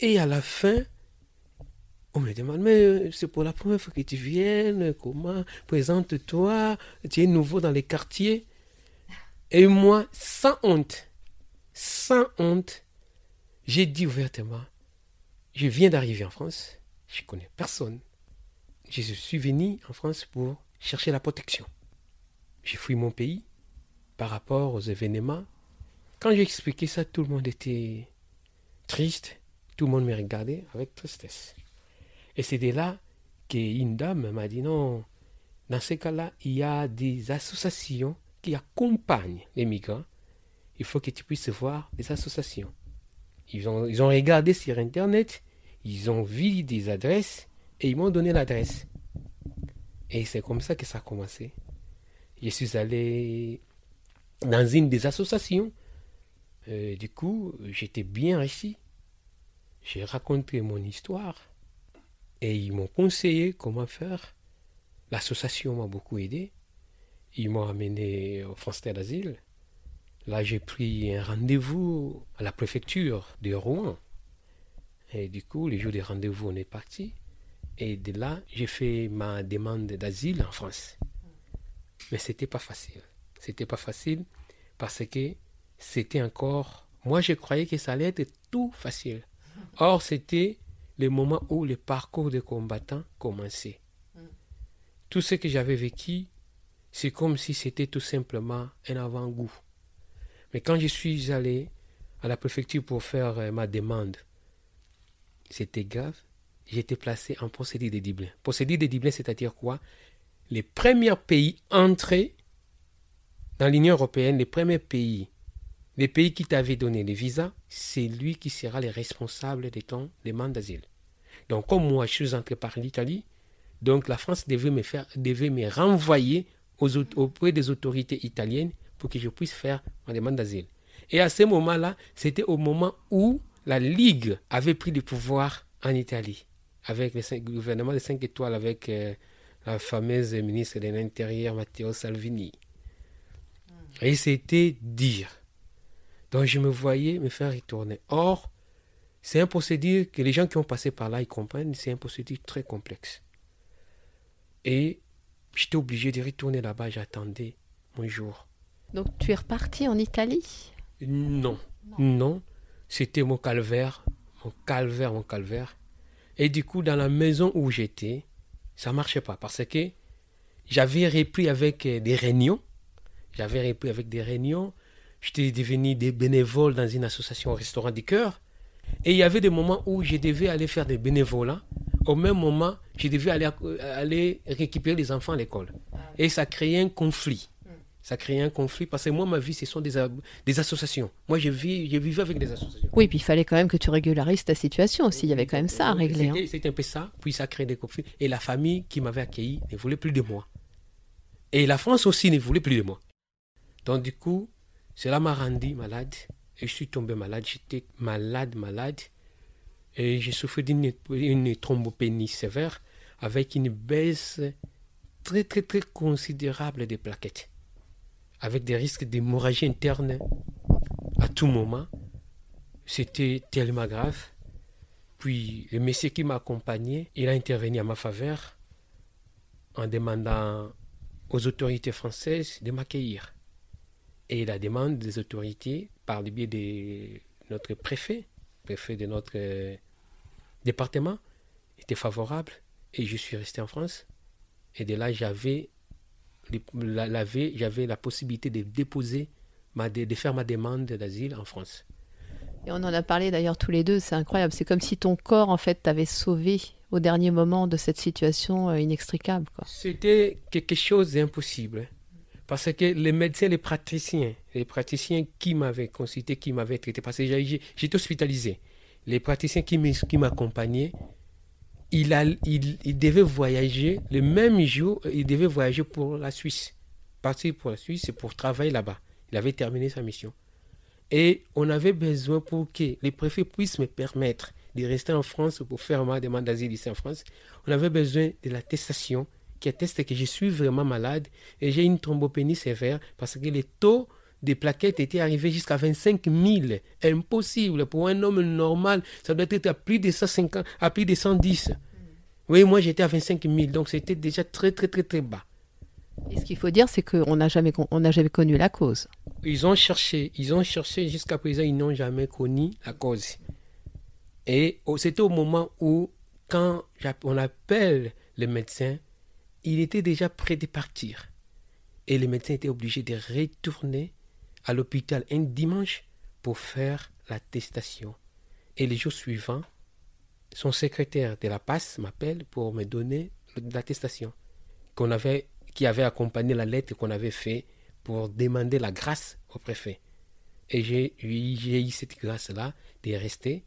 Et à la fin, on me demande, mais c'est pour la première fois que tu viennes, comment? Présente-toi, tu es nouveau dans les quartiers. Et moi, sans honte, sans honte, j'ai dit ouvertement, je viens d'arriver en France, je ne connais personne. Je suis venu en France pour chercher la protection. J'ai fui mon pays par rapport aux événements. Quand j'ai expliqué ça, tout le monde était triste, tout le monde me regardait avec tristesse. Et c'est de là qu'une dame m'a dit non, dans ces cas-là, il y a des associations qui accompagnent les migrants. Il faut que tu puisses voir des associations. Ils ont, ils ont regardé sur Internet, ils ont vu des adresses et ils m'ont donné l'adresse. Et c'est comme ça que ça a commencé. Je suis allé dans une des associations. Euh, du coup, j'étais bien réussi. J'ai raconté mon histoire. Et ils m'ont conseillé comment faire. L'association m'a beaucoup aidé. Ils m'ont amené au France d'asile. Là, j'ai pris un rendez-vous à la préfecture de Rouen. Et du coup, les jours des rendez-vous, on est parti. Et de là, j'ai fait ma demande d'asile en France. Mais c'était pas facile. C'était pas facile parce que c'était encore. Moi, je croyais que ça allait être tout facile. Or, c'était le moment où le parcours des combattants commençait. Mm. Tout ce que j'avais vécu, c'est comme si c'était tout simplement un avant-goût. Mais quand je suis allé à la préfecture pour faire euh, ma demande, c'était grave. J'étais placé en procédure de Dublin. Procédure de Dublin, c'est-à-dire quoi? Les premiers pays entrés dans l'Union européenne, les premiers pays les pays qui t'avaient donné les visas, c'est lui qui sera le responsable de ton demande d'asile. Donc, comme moi, je suis entré par l'Italie, donc la France devait me, faire, devait me renvoyer auprès des autorités italiennes pour que je puisse faire ma demande d'asile. Et à ce moment-là, c'était au moment où la Ligue avait pris le pouvoir en Italie, avec le gouvernement des 5 étoiles, avec euh, la fameuse ministre de l'Intérieur, Matteo Salvini. Et c'était dire donc je me voyais me faire retourner. Or, c'est un procédure que les gens qui ont passé par là, ils comprennent, c'est un procédure très complexe. Et j'étais obligé de retourner là-bas, j'attendais mon jour. Donc tu es reparti en Italie? Non, non. C'était mon calvaire, mon calvaire, mon calvaire. Et du coup, dans la maison où j'étais, ça ne marchait pas parce que j'avais repris avec euh, des réunions. J'avais repris avec des réunions J'étais devenu des bénévoles dans une association au restaurant du cœur. Et il y avait des moments où je devais aller faire des bénévolats. Au même moment, je devais aller, aller récupérer les enfants à l'école. Et ça créait un conflit. Ça créait un conflit parce que moi, ma vie, ce sont des, des associations. Moi, je, vis, je vivais avec des associations. Oui, puis il fallait quand même que tu régularises ta situation aussi. Il y avait quand même ça à régler. Hein. C'était un peu ça. Puis ça créait des conflits. Et la famille qui m'avait accueilli ne voulait plus de moi. Et la France aussi ne voulait plus de moi. Donc, du coup, cela m'a rendu malade et je suis tombé malade. J'étais malade, malade. Et j'ai souffert d'une une thrombopénie sévère avec une baisse très très très considérable des plaquettes, avec des risques d'hémorragie interne à tout moment. C'était tellement grave. Puis le monsieur qui m'a accompagné, il a intervenu à ma faveur en demandant aux autorités françaises de m'accueillir. Et la demande des autorités, par le biais de notre préfet, préfet de notre euh, département, était favorable et je suis resté en France. Et de là, j'avais la, la, j'avais la possibilité de déposer, ma, de, de faire ma demande d'asile en France. Et on en a parlé d'ailleurs tous les deux, c'est incroyable. C'est comme si ton corps, en fait, t'avait sauvé au dernier moment de cette situation euh, inextricable. C'était quelque chose d'impossible. Parce que les médecins, les praticiens, les praticiens qui m'avaient consulté, qui m'avaient traité, parce que j'étais hospitalisé, les praticiens qui m'accompagnaient, il, a, il, il, devait voyager le même jour, il devait voyager pour la Suisse. Partir pour la Suisse, pour travailler là-bas. Il avait terminé sa mission. Et on avait besoin pour que les préfets puissent me permettre de rester en France pour faire ma demande d'asile ici en France. On avait besoin de l'attestation qui atteste que je suis vraiment malade et j'ai une thrombopénie sévère parce que les taux des plaquettes étaient arrivés jusqu'à 25 000. Impossible pour un homme normal. Ça doit être à plus de 150, à plus de 110. Oui, moi j'étais à 25 000, donc c'était déjà très très très très bas. Et ce qu'il faut dire, c'est qu'on n'a jamais, on n'a jamais connu la cause. Ils ont cherché, ils ont cherché jusqu'à présent, ils n'ont jamais connu la cause. Et c'était au moment où, quand on appelle le médecin, il était déjà prêt de partir. Et le médecin était obligé de retourner à l'hôpital un dimanche pour faire l'attestation. Et les jours suivants, son secrétaire de la passe m'appelle pour me donner l'attestation qu'on avait, qui avait accompagné la lettre qu'on avait fait pour demander la grâce au préfet. Et j'ai eu cette grâce-là de rester.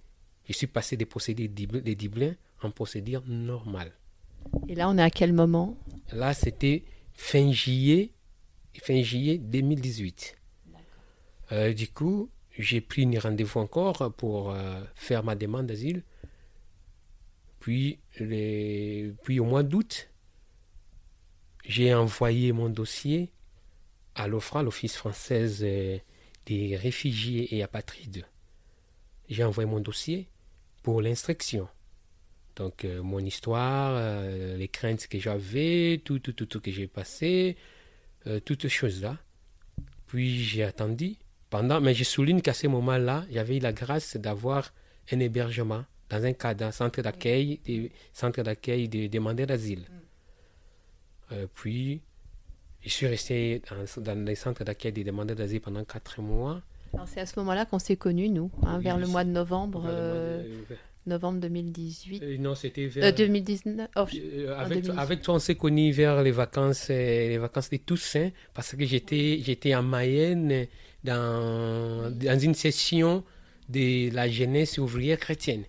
Je suis passé des procédés des Diblins en procédure normale. Et là, on est à quel moment? Là, c'était fin juillet, fin juillet 2018. Euh, du coup, j'ai pris un rendez-vous encore pour euh, faire ma demande d'asile. Puis, puis au mois d'août, j'ai envoyé mon dossier à l'OFRA, l'Office française euh, des réfugiés et apatrides. J'ai envoyé mon dossier pour l'instruction. Donc, euh, mon histoire, euh, les craintes que j'avais, tout, tout, tout, tout que j'ai passé, euh, toutes ces choses-là. Puis j'ai attendu. Pendant, mais je souligne qu'à ce moment-là, j'avais eu la grâce d'avoir un hébergement dans un cadre, un centre d'accueil, des centres d'accueil des demandeurs d'asile. Mm. puis, je suis resté dans, dans les centres d'accueil des demandeurs d'asile pendant quatre mois. C'est à ce moment-là qu'on s'est connus, nous, hein, vers le mois de novembre novembre 2018. Euh, non, c'était vers. 2019. Euh, euh, avec, avec, toi, on s'est connus vers les vacances, les vacances de Toussaint, parce que j'étais, j'étais en Mayenne dans, dans une session de la jeunesse ouvrière chrétienne.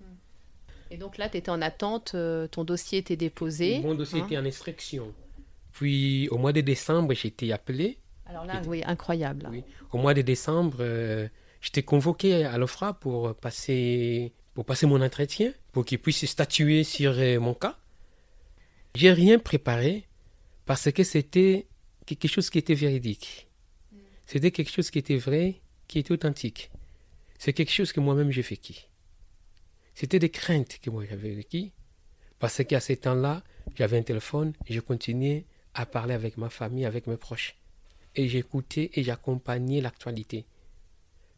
Et donc là, tu étais en attente, ton dossier était déposé. Mon dossier hein. était en instruction. Puis au mois de décembre, j'ai été appelé. Alors là, oui, incroyable. Oui. Au mois de décembre, j'étais convoqué à l'OFRA pour passer pour passer mon entretien, pour qu'il puisse statuer sur euh, mon cas. J'ai rien préparé parce que c'était quelque chose qui était véridique. C'était quelque chose qui était vrai, qui était authentique. C'est quelque chose que moi-même j'ai vécu. C'était des craintes que moi j'avais vécues parce qu'à ce temps-là, j'avais un téléphone je continuais à parler avec ma famille, avec mes proches. Et j'écoutais et j'accompagnais l'actualité.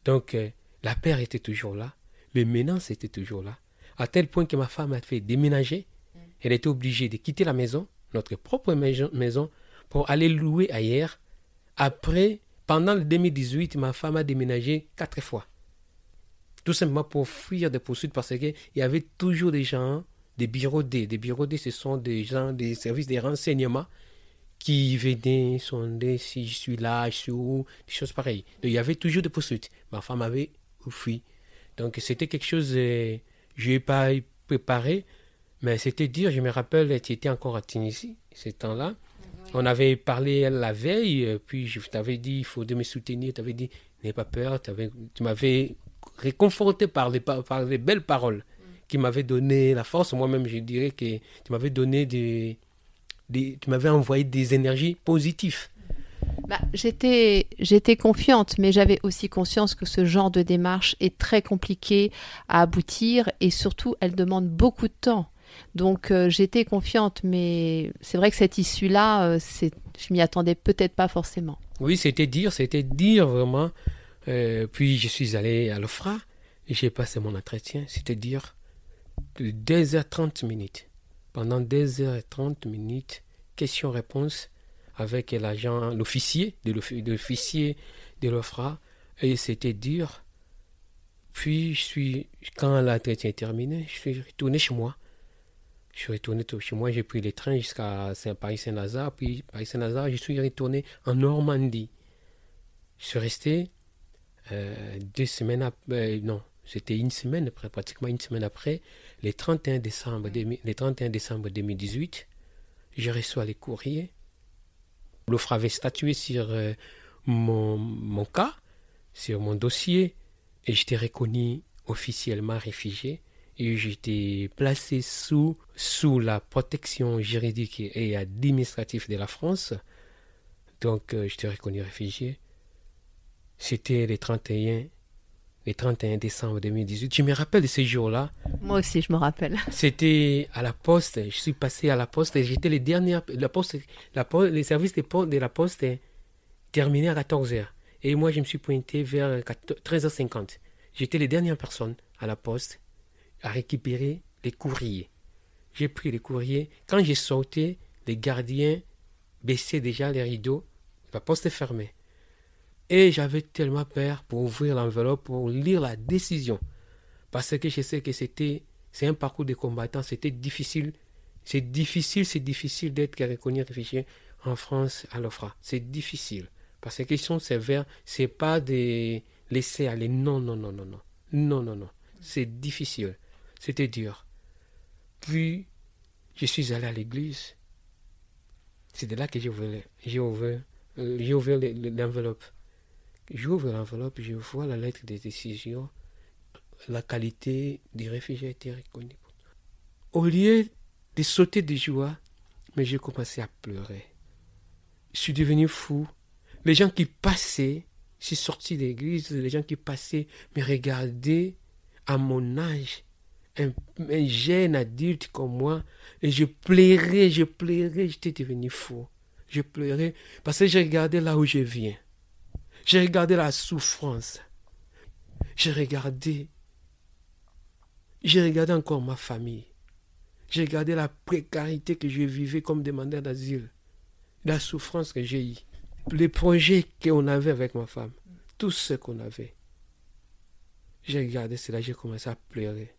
Donc, euh, la peur était toujours là, les menaces étaient toujours là. À tel point que ma femme a fait déménager. Mm. Elle était obligée de quitter la maison, notre propre maison, pour aller louer ailleurs. Après, pendant le 2018, ma femme a déménagé quatre fois. Tout simplement pour fuir des poursuites parce qu'il y avait toujours des gens, des bureaux D. Des bureaux D, ce sont des gens des services de renseignement qui venaient sonder si je suis là, je suis où, des choses pareilles. il y avait toujours des poursuites. Ma femme avait fui. Donc c'était quelque chose, euh, je n'ai pas préparé, mais c'était dire, je me rappelle, tu étais encore à Tunisie, ce temps-là. On avait parlé la veille, euh, puis je t'avais dit, il faut de me soutenir, tu avais dit, n'aie pas peur, tu m'avais réconforté par les, par les belles paroles qui m'avait donné la force. Moi-même, je dirais que tu m'avais donné des, des tu m'avais envoyé des énergies positives. Bah, j'étais, j'étais confiante, mais j'avais aussi conscience que ce genre de démarche est très compliqué à aboutir et surtout, elle demande beaucoup de temps. Donc, euh, j'étais confiante, mais c'est vrai que cette issue-là, euh, je m'y attendais peut-être pas forcément. Oui, c'était dire, c'était dire vraiment. Euh, puis, je suis allé à l'OFRA et j'ai passé mon entretien, c'était dire de 2h30 minutes. Pendant 2h30 minutes, questions-réponses avec l'agent, l'officier de l'officier de l'OFRA, et c'était dur. Puis, je suis, quand l'entretien est terminé, je suis retourné chez moi. Je suis retourné chez moi, j'ai pris les trains jusqu'à Paris-Saint-Lazare, puis Paris-Saint-Lazare, je suis retourné en Normandie. Je suis resté euh, deux semaines après, euh, non, c'était une semaine après, pratiquement une semaine après, les 31 décembre, les 31 décembre 2018, je reçois les courriers L'OFRA avait statué sur euh, mon, mon, cas, sur mon dossier, et j'étais reconnu officiellement réfugié. Et j'étais placé sous, sous la protection juridique et administrative de la France. Donc, euh, j'étais reconnu réfugié. C'était les 31 le 31 décembre 2018. Je me rappelle de ces jours-là. Moi aussi, je me rappelle. *laughs* C'était à la poste. Je suis passé à la poste et j'étais les dernières. La poste, la les services de, de la poste terminaient à 14h. Et moi, je me suis pointé vers 13h50. J'étais les dernières personnes à la poste à récupérer les courriers. J'ai pris les courriers. Quand j'ai sauté, les gardiens baissaient déjà les rideaux. La poste est fermée. Et j'avais tellement peur pour ouvrir l'enveloppe, pour lire la décision. Parce que je sais que c'était, c'est un parcours de combattant, c'était difficile. C'est difficile, c'est difficile d'être reconnu réfugié en France à l'OFRA. C'est difficile. Parce qu'ils sont sévères, c'est pas des laisser aller. Non, non, non, non, non. Non, non, non. C'est difficile. C'était dur. Puis, je suis allé à l'église. C'est de là que j'ai ouvert, j'ai ouvert, euh, j'ai ouvert l'enveloppe. J'ouvre l'enveloppe, je vois la lettre de décision. La qualité des réfugiés a été reconnue. Au lieu de sauter de joie, mais j'ai commencé à pleurer. Je suis devenu fou. Les gens qui passaient, je suis sorti de l'église, les gens qui passaient me regardaient à mon âge, un, un, jeune adulte comme moi, et je pleurais, je pleurais, j'étais devenu fou. Je pleurais parce que je regardais là où je viens. J'ai regardé la souffrance. J'ai regardé. J'ai regardé encore ma famille. J'ai regardé la précarité que je vivais comme demandeur d'asile. La souffrance que j'ai eue. Les projets qu'on avait avec ma femme. Tout ce qu'on avait. J'ai regardé cela, j'ai commencé à pleurer.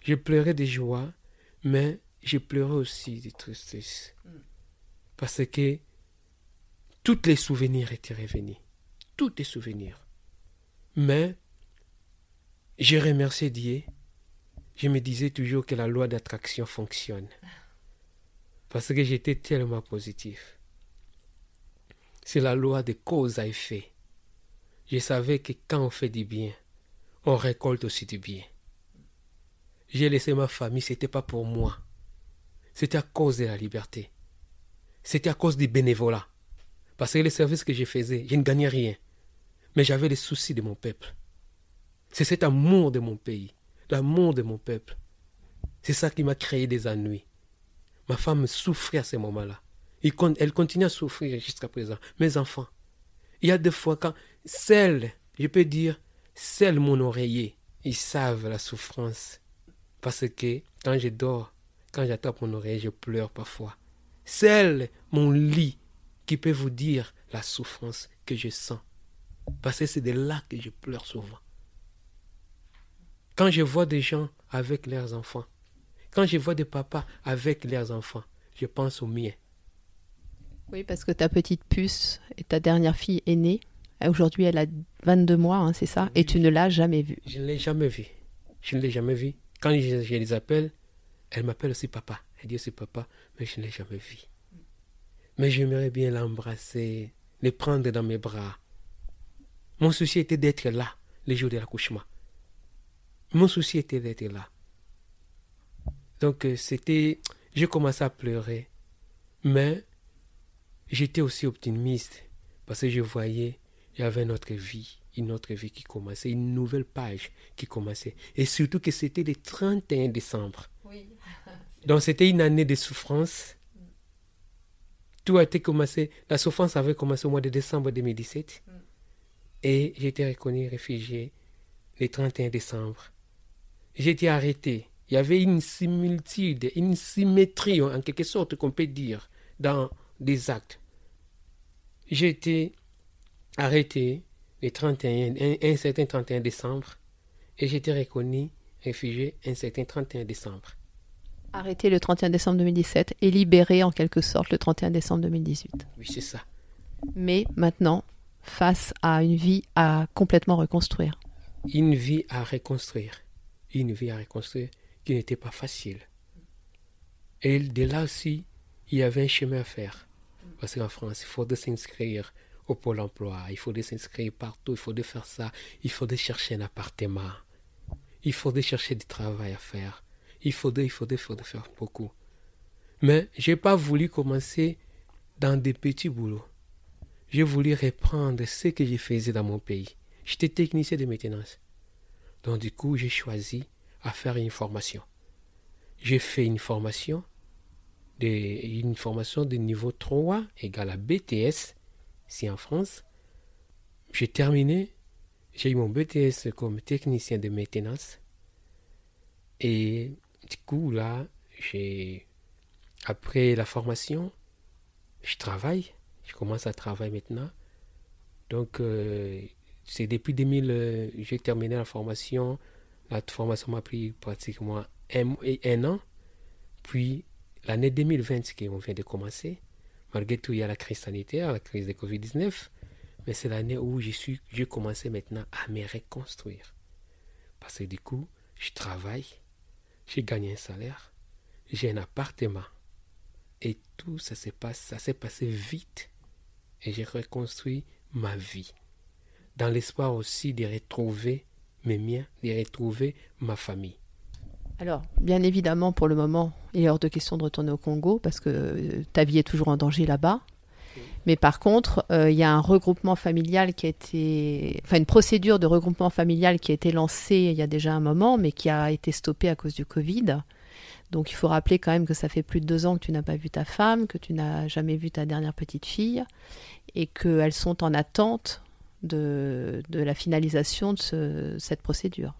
J'ai pleuré de joie, mais j'ai pleuré aussi de tristesse. Parce que tous les souvenirs étaient revenus tous tes souvenirs. Mais j'ai remercié Dieu. Je me disais toujours que la loi d'attraction fonctionne. Parce que j'étais tellement positif. C'est la loi de cause à effet. Je savais que quand on fait du bien, on récolte aussi du bien. J'ai laissé ma famille, ce n'était pas pour moi. C'était à cause de la liberté. C'était à cause du bénévolat. Parce que les services que je faisais, je ne gagnais rien mais j'avais les soucis de mon peuple. C'est cet amour de mon pays, l'amour de mon peuple. C'est ça qui m'a créé des ennuis. Ma femme souffrait à ce moment-là. Elle continue à souffrir jusqu'à présent. Mes enfants. Il y a des fois quand, celles, je peux dire, celles mon oreiller, ils savent la souffrance. Parce que quand je dors, quand j'attrape mon oreiller, je pleure parfois. Celles, mon lit, qui peut vous dire la souffrance que je sens. Parce que c'est de là que je pleure souvent. Quand je vois des gens avec leurs enfants, quand je vois des papas avec leurs enfants, je pense aux miens. Oui, parce que ta petite puce et ta dernière fille est née. Aujourd'hui, elle a 22 mois, hein, c'est ça Et tu ne l'as jamais vue Je ne l'ai jamais vue. Je ne l'ai jamais vue. Quand je, je les appelle, elle m'appelle aussi papa. Elle dit aussi papa, mais je ne l'ai jamais vue. Mais j'aimerais bien l'embrasser, les prendre dans mes bras, mon souci était d'être là les jours de l'accouchement. Mon souci était d'être là. Donc euh, c'était, j'ai commencé à pleurer, mais j'étais aussi optimiste parce que je voyais, il y avait notre vie, une autre vie qui commençait, une nouvelle page qui commençait. Et surtout que c'était le 31 décembre. *laughs* Donc c'était une année de souffrance. Tout a été commencé, la souffrance avait commencé au mois de décembre 2017. Mm. Et j'ai été reconnu réfugié le 31 décembre. J'ai été arrêté. Il y avait une similitude, une symétrie en quelque sorte qu'on peut dire dans des actes. J'ai été arrêté le 31, un, certain 31 décembre et j'ai été reconnu réfugié un certain 31 décembre. Arrêté le 31 décembre 2017 et libéré en quelque sorte le 31 décembre 2018. Oui, c'est ça. Mais maintenant, face à une vie à complètement reconstruire. Une vie à reconstruire. Une vie à reconstruire qui n'était pas facile. Et de là aussi, il y avait un chemin à faire. Parce qu'en France, il faudrait s'inscrire au pôle emploi, il faudrait s'inscrire partout, il faudrait faire ça, il faudrait chercher un appartement, il faudrait chercher du travail à faire, il faudrait, il faudrait, il faudrait faire beaucoup. Mais je n'ai pas voulu commencer dans des petits boulots. J'ai voulu reprendre ce que je faisais dans mon pays. J'étais technicien de maintenance. Donc du coup, j'ai choisi à faire une formation. J'ai fait une formation, de, une formation de niveau 3 égale à BTS, c'est en France. J'ai terminé, j'ai eu mon BTS comme technicien de maintenance. Et du coup, là, j'ai, après la formation, je travaille. Je commence à travailler maintenant. Donc, euh, c'est depuis 2000, euh, j'ai terminé la formation. La formation m'a pris pratiquement un, un an. Puis, l'année 2020 qu'on vient de commencer, malgré tout, il y a la crise sanitaire, la crise de Covid-19. Mais c'est l'année où j'ai commencé maintenant à me reconstruire. Parce que du coup, je travaille, j'ai gagné un salaire, j'ai un appartement. Et tout ça s'est passé, ça s'est passé vite et j'ai reconstruit ma vie. Dans l'espoir aussi de retrouver mes miens, de retrouver ma famille. Alors, bien évidemment, pour le moment, il est hors de question de retourner au Congo parce que euh, ta vie est toujours en danger là-bas. Mais par contre, euh, il y a un regroupement familial qui a été, enfin une procédure de regroupement familial qui a été lancée il y a déjà un moment, mais qui a été stoppée à cause du Covid. Donc il faut rappeler quand même que ça fait plus de deux ans que tu n'as pas vu ta femme, que tu n'as jamais vu ta dernière petite fille, et qu'elles sont en attente de, de la finalisation de cette procédure.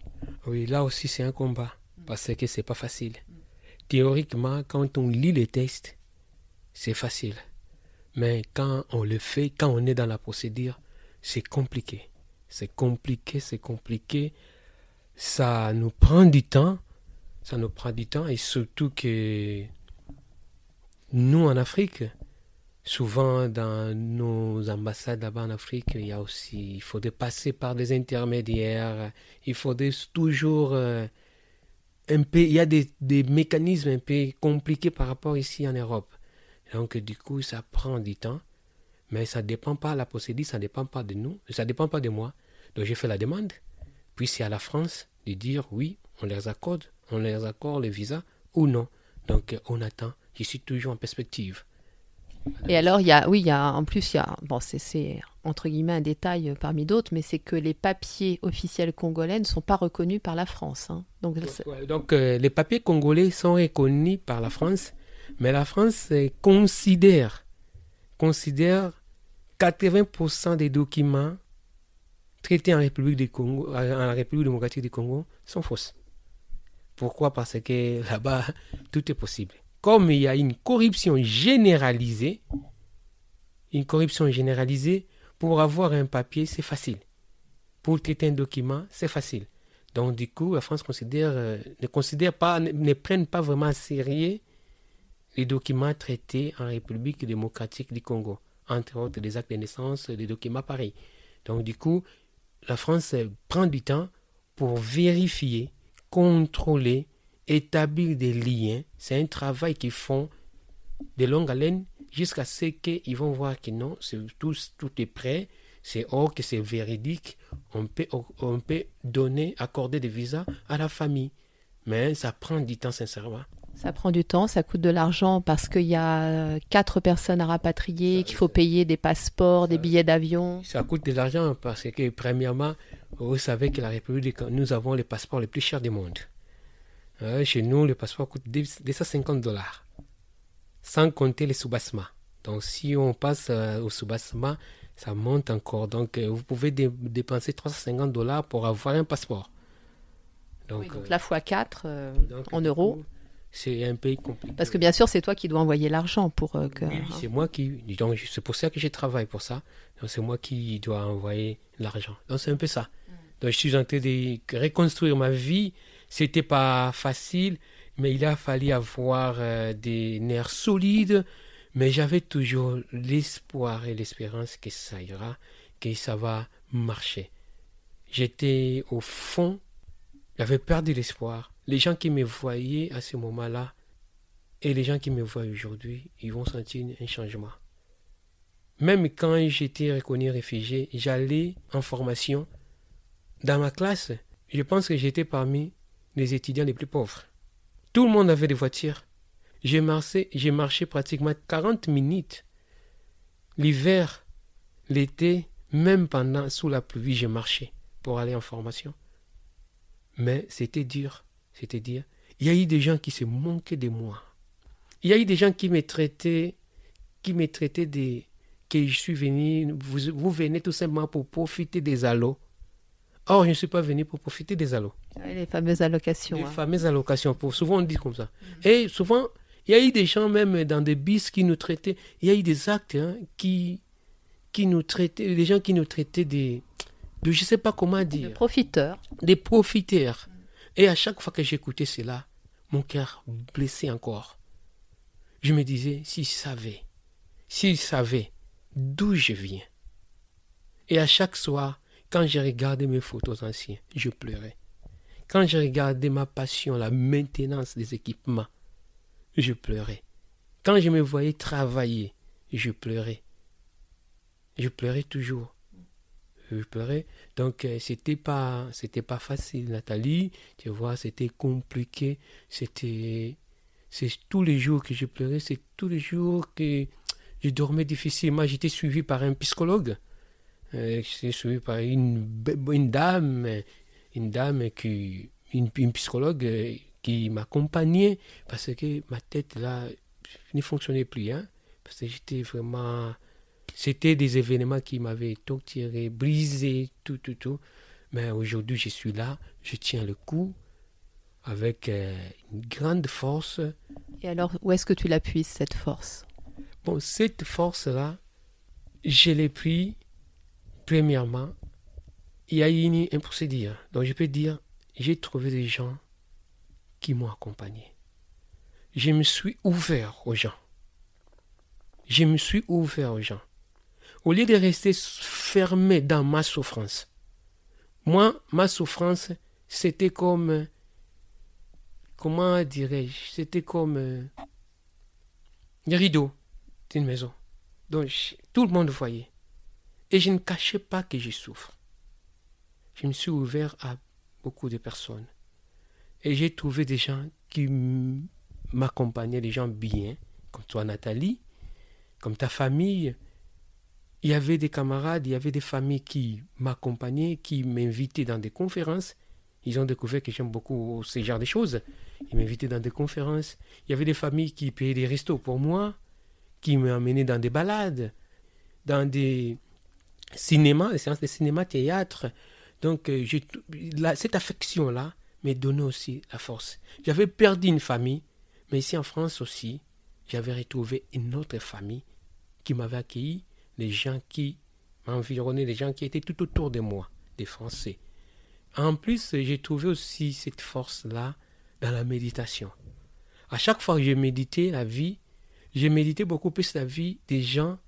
Oui, là aussi c'est un combat, parce que c'est pas facile. Théoriquement, quand on lit les textes, c'est facile. Mais quand on le fait, quand on est dans la procédure, c'est compliqué. C'est compliqué, c'est compliqué. Ça nous prend du temps ça nous prend du temps et surtout que nous en Afrique, souvent dans nos ambassades là-bas en Afrique, il y a aussi, il faut passer par des intermédiaires, il faut toujours euh, un peu, il y a des, des, mécanismes un peu compliqués par rapport ici en Europe. Donc du coup, ça prend du temps, mais ça dépend pas de la procédure, ça dépend pas de nous, ça dépend pas de moi. Donc j'ai fait la demande, puis c'est à la France de dire oui, on les accorde, on les accorde les visas ou non. Donc on attend. Je suis toujours en perspective. Et alors, il y a, oui, il y a, en plus, il y a, bon, c'est entre guillemets un détail parmi d'autres, mais c'est que les papiers officiels congolais ne sont pas reconnus par la France. Hein. Donc, donc, euh, les papiers congolais sont reconnus par la France, mais la France euh, considère, considère 80% des documents traités en République, du Congo, en République démocratique du Congo sont fausses. Pourquoi? Parce que là-bas, tout est possible. Comme il y a une corruption généralisée, une corruption généralisée, pour avoir un papier, c'est facile. Pour traiter un document, c'est facile. Donc, du coup, la France euh, ne considère pas, ne, ne pas vraiment à sérieux les documents traités en République démocratique du Congo, entre autres des actes de naissance, des documents pareils. Donc, du coup, la France prend du temps pour vérifier contrôler, établir des liens. C'est un travail qu'ils font de longue haleine jusqu'à ce qu'ils vont voir que non, tout, tout est prêt, c'est or que c'est véridique, on peut, on peut donner, accorder des visas à la famille. Mais ça prend du temps, sincèrement. Ça prend du temps, ça coûte de l'argent parce qu'il y a quatre personnes à rapatrier, qu'il faut payer des passeports, des billets d'avion. Ça coûte de l'argent parce que, premièrement, vous savez que la République, nous avons les passeports les plus chers du monde. Euh, chez nous, le passeport coûte 250 dollars, sans compter les sous-bassements. Donc, si on passe euh, au sous-bassement, ça monte encore. Donc, euh, vous pouvez dépenser 350 dollars pour avoir un passeport. Donc, la fois 4 en euros c'est un pays compliqué. Parce que bien sûr, c'est toi qui dois envoyer l'argent pour euh, que. Oui, c'est moi qui. Donc, c'est pour ça que je travaille pour ça. Donc, c'est moi qui dois envoyer l'argent. Donc, c'est un peu ça. Mm. Donc, je suis en train de reconstruire ma vie. C'était pas facile, mais il a fallu avoir euh, des nerfs solides. Mais j'avais toujours l'espoir et l'espérance que ça ira, que ça va marcher. J'étais au fond, j'avais perdu l'espoir les gens qui me voyaient à ce moment-là et les gens qui me voient aujourd'hui, ils vont sentir un changement. Même quand j'étais reconnu réfugié, j'allais en formation. Dans ma classe, je pense que j'étais parmi les étudiants les plus pauvres. Tout le monde avait des voitures. J'ai marché, j'ai marché pratiquement 40 minutes. L'hiver, l'été, même pendant sous la pluie, j'ai marché pour aller en formation. Mais c'était dur. C'est-à-dire, il y a eu des gens qui se manquaient de moi. Il y a eu des gens qui me traitaient, qui me traitaient des, que je suis venu, vous, vous venez tout simplement pour profiter des allos. Or, je ne suis pas venu pour profiter des allos. les fameuses allocations. Les hein. fameuses allocations. Pour, souvent, on dit comme ça. Et souvent, il y a eu des gens, même dans des bis, qui nous traitaient. Il y a eu des actes hein, qui, qui nous traitaient, des gens qui nous traitaient des. De, je ne sais pas comment dire. Des profiteurs. Des profiteurs. Et à chaque fois que j'écoutais cela, mon cœur blessait encore. Je me disais, s'il savait, s'il savait d'où je viens. Et à chaque soir, quand je regardais mes photos anciennes, je pleurais. Quand je regardais ma passion, la maintenance des équipements, je pleurais. Quand je me voyais travailler, je pleurais. Je pleurais toujours je pleurais. Donc euh, c'était pas c'était pas facile Nathalie, tu vois, c'était compliqué, c'était c'est tous les jours que je pleurais, c'est tous les jours que je dormais difficilement, j'étais suivi par un psychologue. Euh, j'étais suivi par une, une dame une dame qui une, psychologue euh, qui m'accompagnait parce que ma tête là ne fonctionnait plus hein, parce que j'étais vraiment c'était des événements qui m'avaient tout tiré, brisé, tout, tout, tout. Mais aujourd'hui, je suis là, je tiens le coup avec euh, une grande force. Et alors, où est-ce que tu l'appuies, cette force? Bon, cette force-là, je l'ai pris, premièrement, il y a eu un procédure. Donc, je peux dire, j'ai trouvé des gens qui m'ont accompagné. Je me suis ouvert aux gens. Je me suis ouvert aux gens au lieu de rester fermé dans ma souffrance. Moi, ma souffrance, c'était comme, comment dirais-je, c'était comme euh, les rideaux d'une maison. Donc tout le monde voyait. Et je ne cachais pas que je souffre. Je me suis ouvert à beaucoup de personnes. Et j'ai trouvé des gens qui m'accompagnaient, des gens bien, comme toi Nathalie, comme ta famille, il y avait des camarades, il y avait des familles qui m'accompagnaient, qui m'invitaient dans des conférences. Ils ont découvert que j'aime beaucoup ce genre de choses. Ils m'invitaient dans des conférences. Il y avait des familles qui payaient des restos pour moi, qui m'amenaient dans des balades, dans des cinémas, des séances de cinéma, théâtre. Donc, euh, cette affection-là m'a donné aussi la force. J'avais perdu une famille, mais ici en France aussi, j'avais retrouvé une autre famille qui m'avait accueilli les gens qui m'environnaient, les gens qui étaient tout autour de moi, des Français. En plus, j'ai trouvé aussi cette force-là dans la méditation. À chaque fois que je méditais la vie, j'ai médité beaucoup plus la vie des gens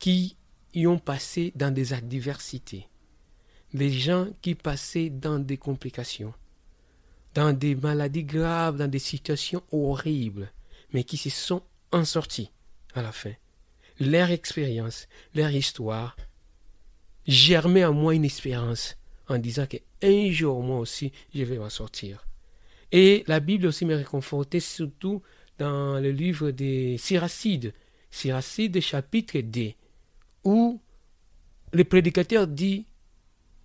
qui y ont passé dans des adversités, des gens qui passaient dans des complications, dans des maladies graves, dans des situations horribles, mais qui se sont en sortis à la fin leur expérience, leur histoire, germait en moi une espérance en disant qu'un jour, moi aussi, je vais m'en sortir. Et la Bible aussi m'a réconforté, surtout dans le livre des Syracides, Syracides chapitre D, où le prédicateur dit,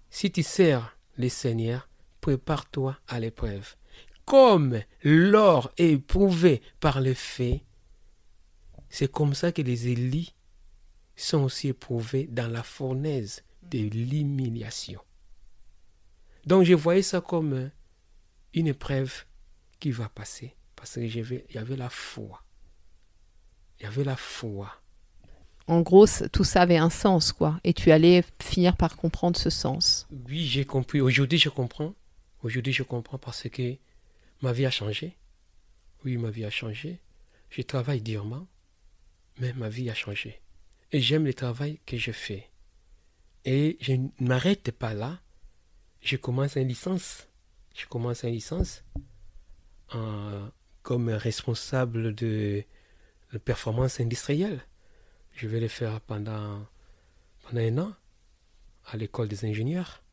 si tu sers le Seigneur, prépare-toi à l'épreuve. Comme l'or est éprouvé par le fait, c'est comme ça que les élis sont aussi éprouvés dans la fournaise de l'humiliation. Donc je voyais ça comme une épreuve qui va passer. Parce qu'il y avait la foi. Il y avait la foi. En gros, tout ça avait un sens, quoi. Et tu allais finir par comprendre ce sens. Oui, j'ai compris. Aujourd'hui, je comprends. Aujourd'hui, je comprends parce que ma vie a changé. Oui, ma vie a changé. Je travaille durement, mais ma vie a changé. Et j'aime le travail que je fais. Et je ne m'arrête pas là. Je commence une licence. Je commence une licence comme responsable de, de performance industrielle. Je vais le faire pendant, pendant un an à l'école des ingénieurs.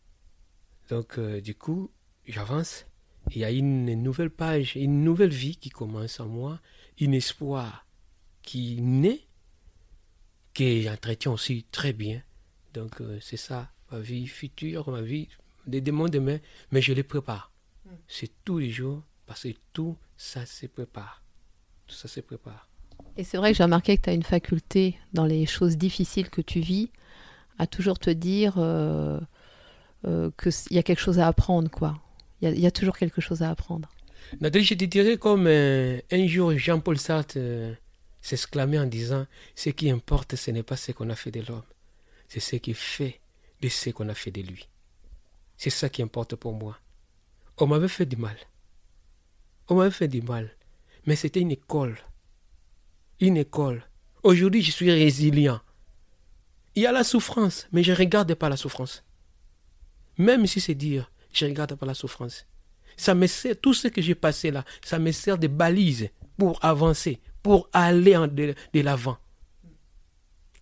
Donc, euh, du coup, j'avance. Il y a une nouvelle page, une nouvelle vie qui commence en moi, un espoir qui naît, que j'entretiens aussi très bien. Donc, euh, c'est ça, ma vie future, ma vie des démons demain, mais je les prépare. Hmm. C'est tous les jours, parce que tout ça se prépare. Tout ça se prépare. Et c'est vrai que j'ai remarqué que tu as une faculté dans les choses difficiles que tu vis à toujours te dire euh, euh, qu'il y a quelque chose à apprendre, quoi. Il y, a toujours quelque chose à apprendre. Nathalie, je te dirais comme euh, un jour Jean-Paul Sartre s'exclamait en disant Ce qui importe, ce n'est pas ce qu'on a fait de l'homme, c'est ce qui fait de ce qu'on a fait de lui. C'est ça qui importe pour moi. On m'avait fait du mal. On m'avait fait du mal. Mais c'était une école. Une école. Aujourd'hui, je suis résilient. Il y a la souffrance, mais je ne regarde pas la souffrance. Même si c'est dire, je ne regarde pas la souffrance. Ça me sert, tout ce que j'ai passé là, ça me sert de balise pour avancer, pour aller de, de l'avant.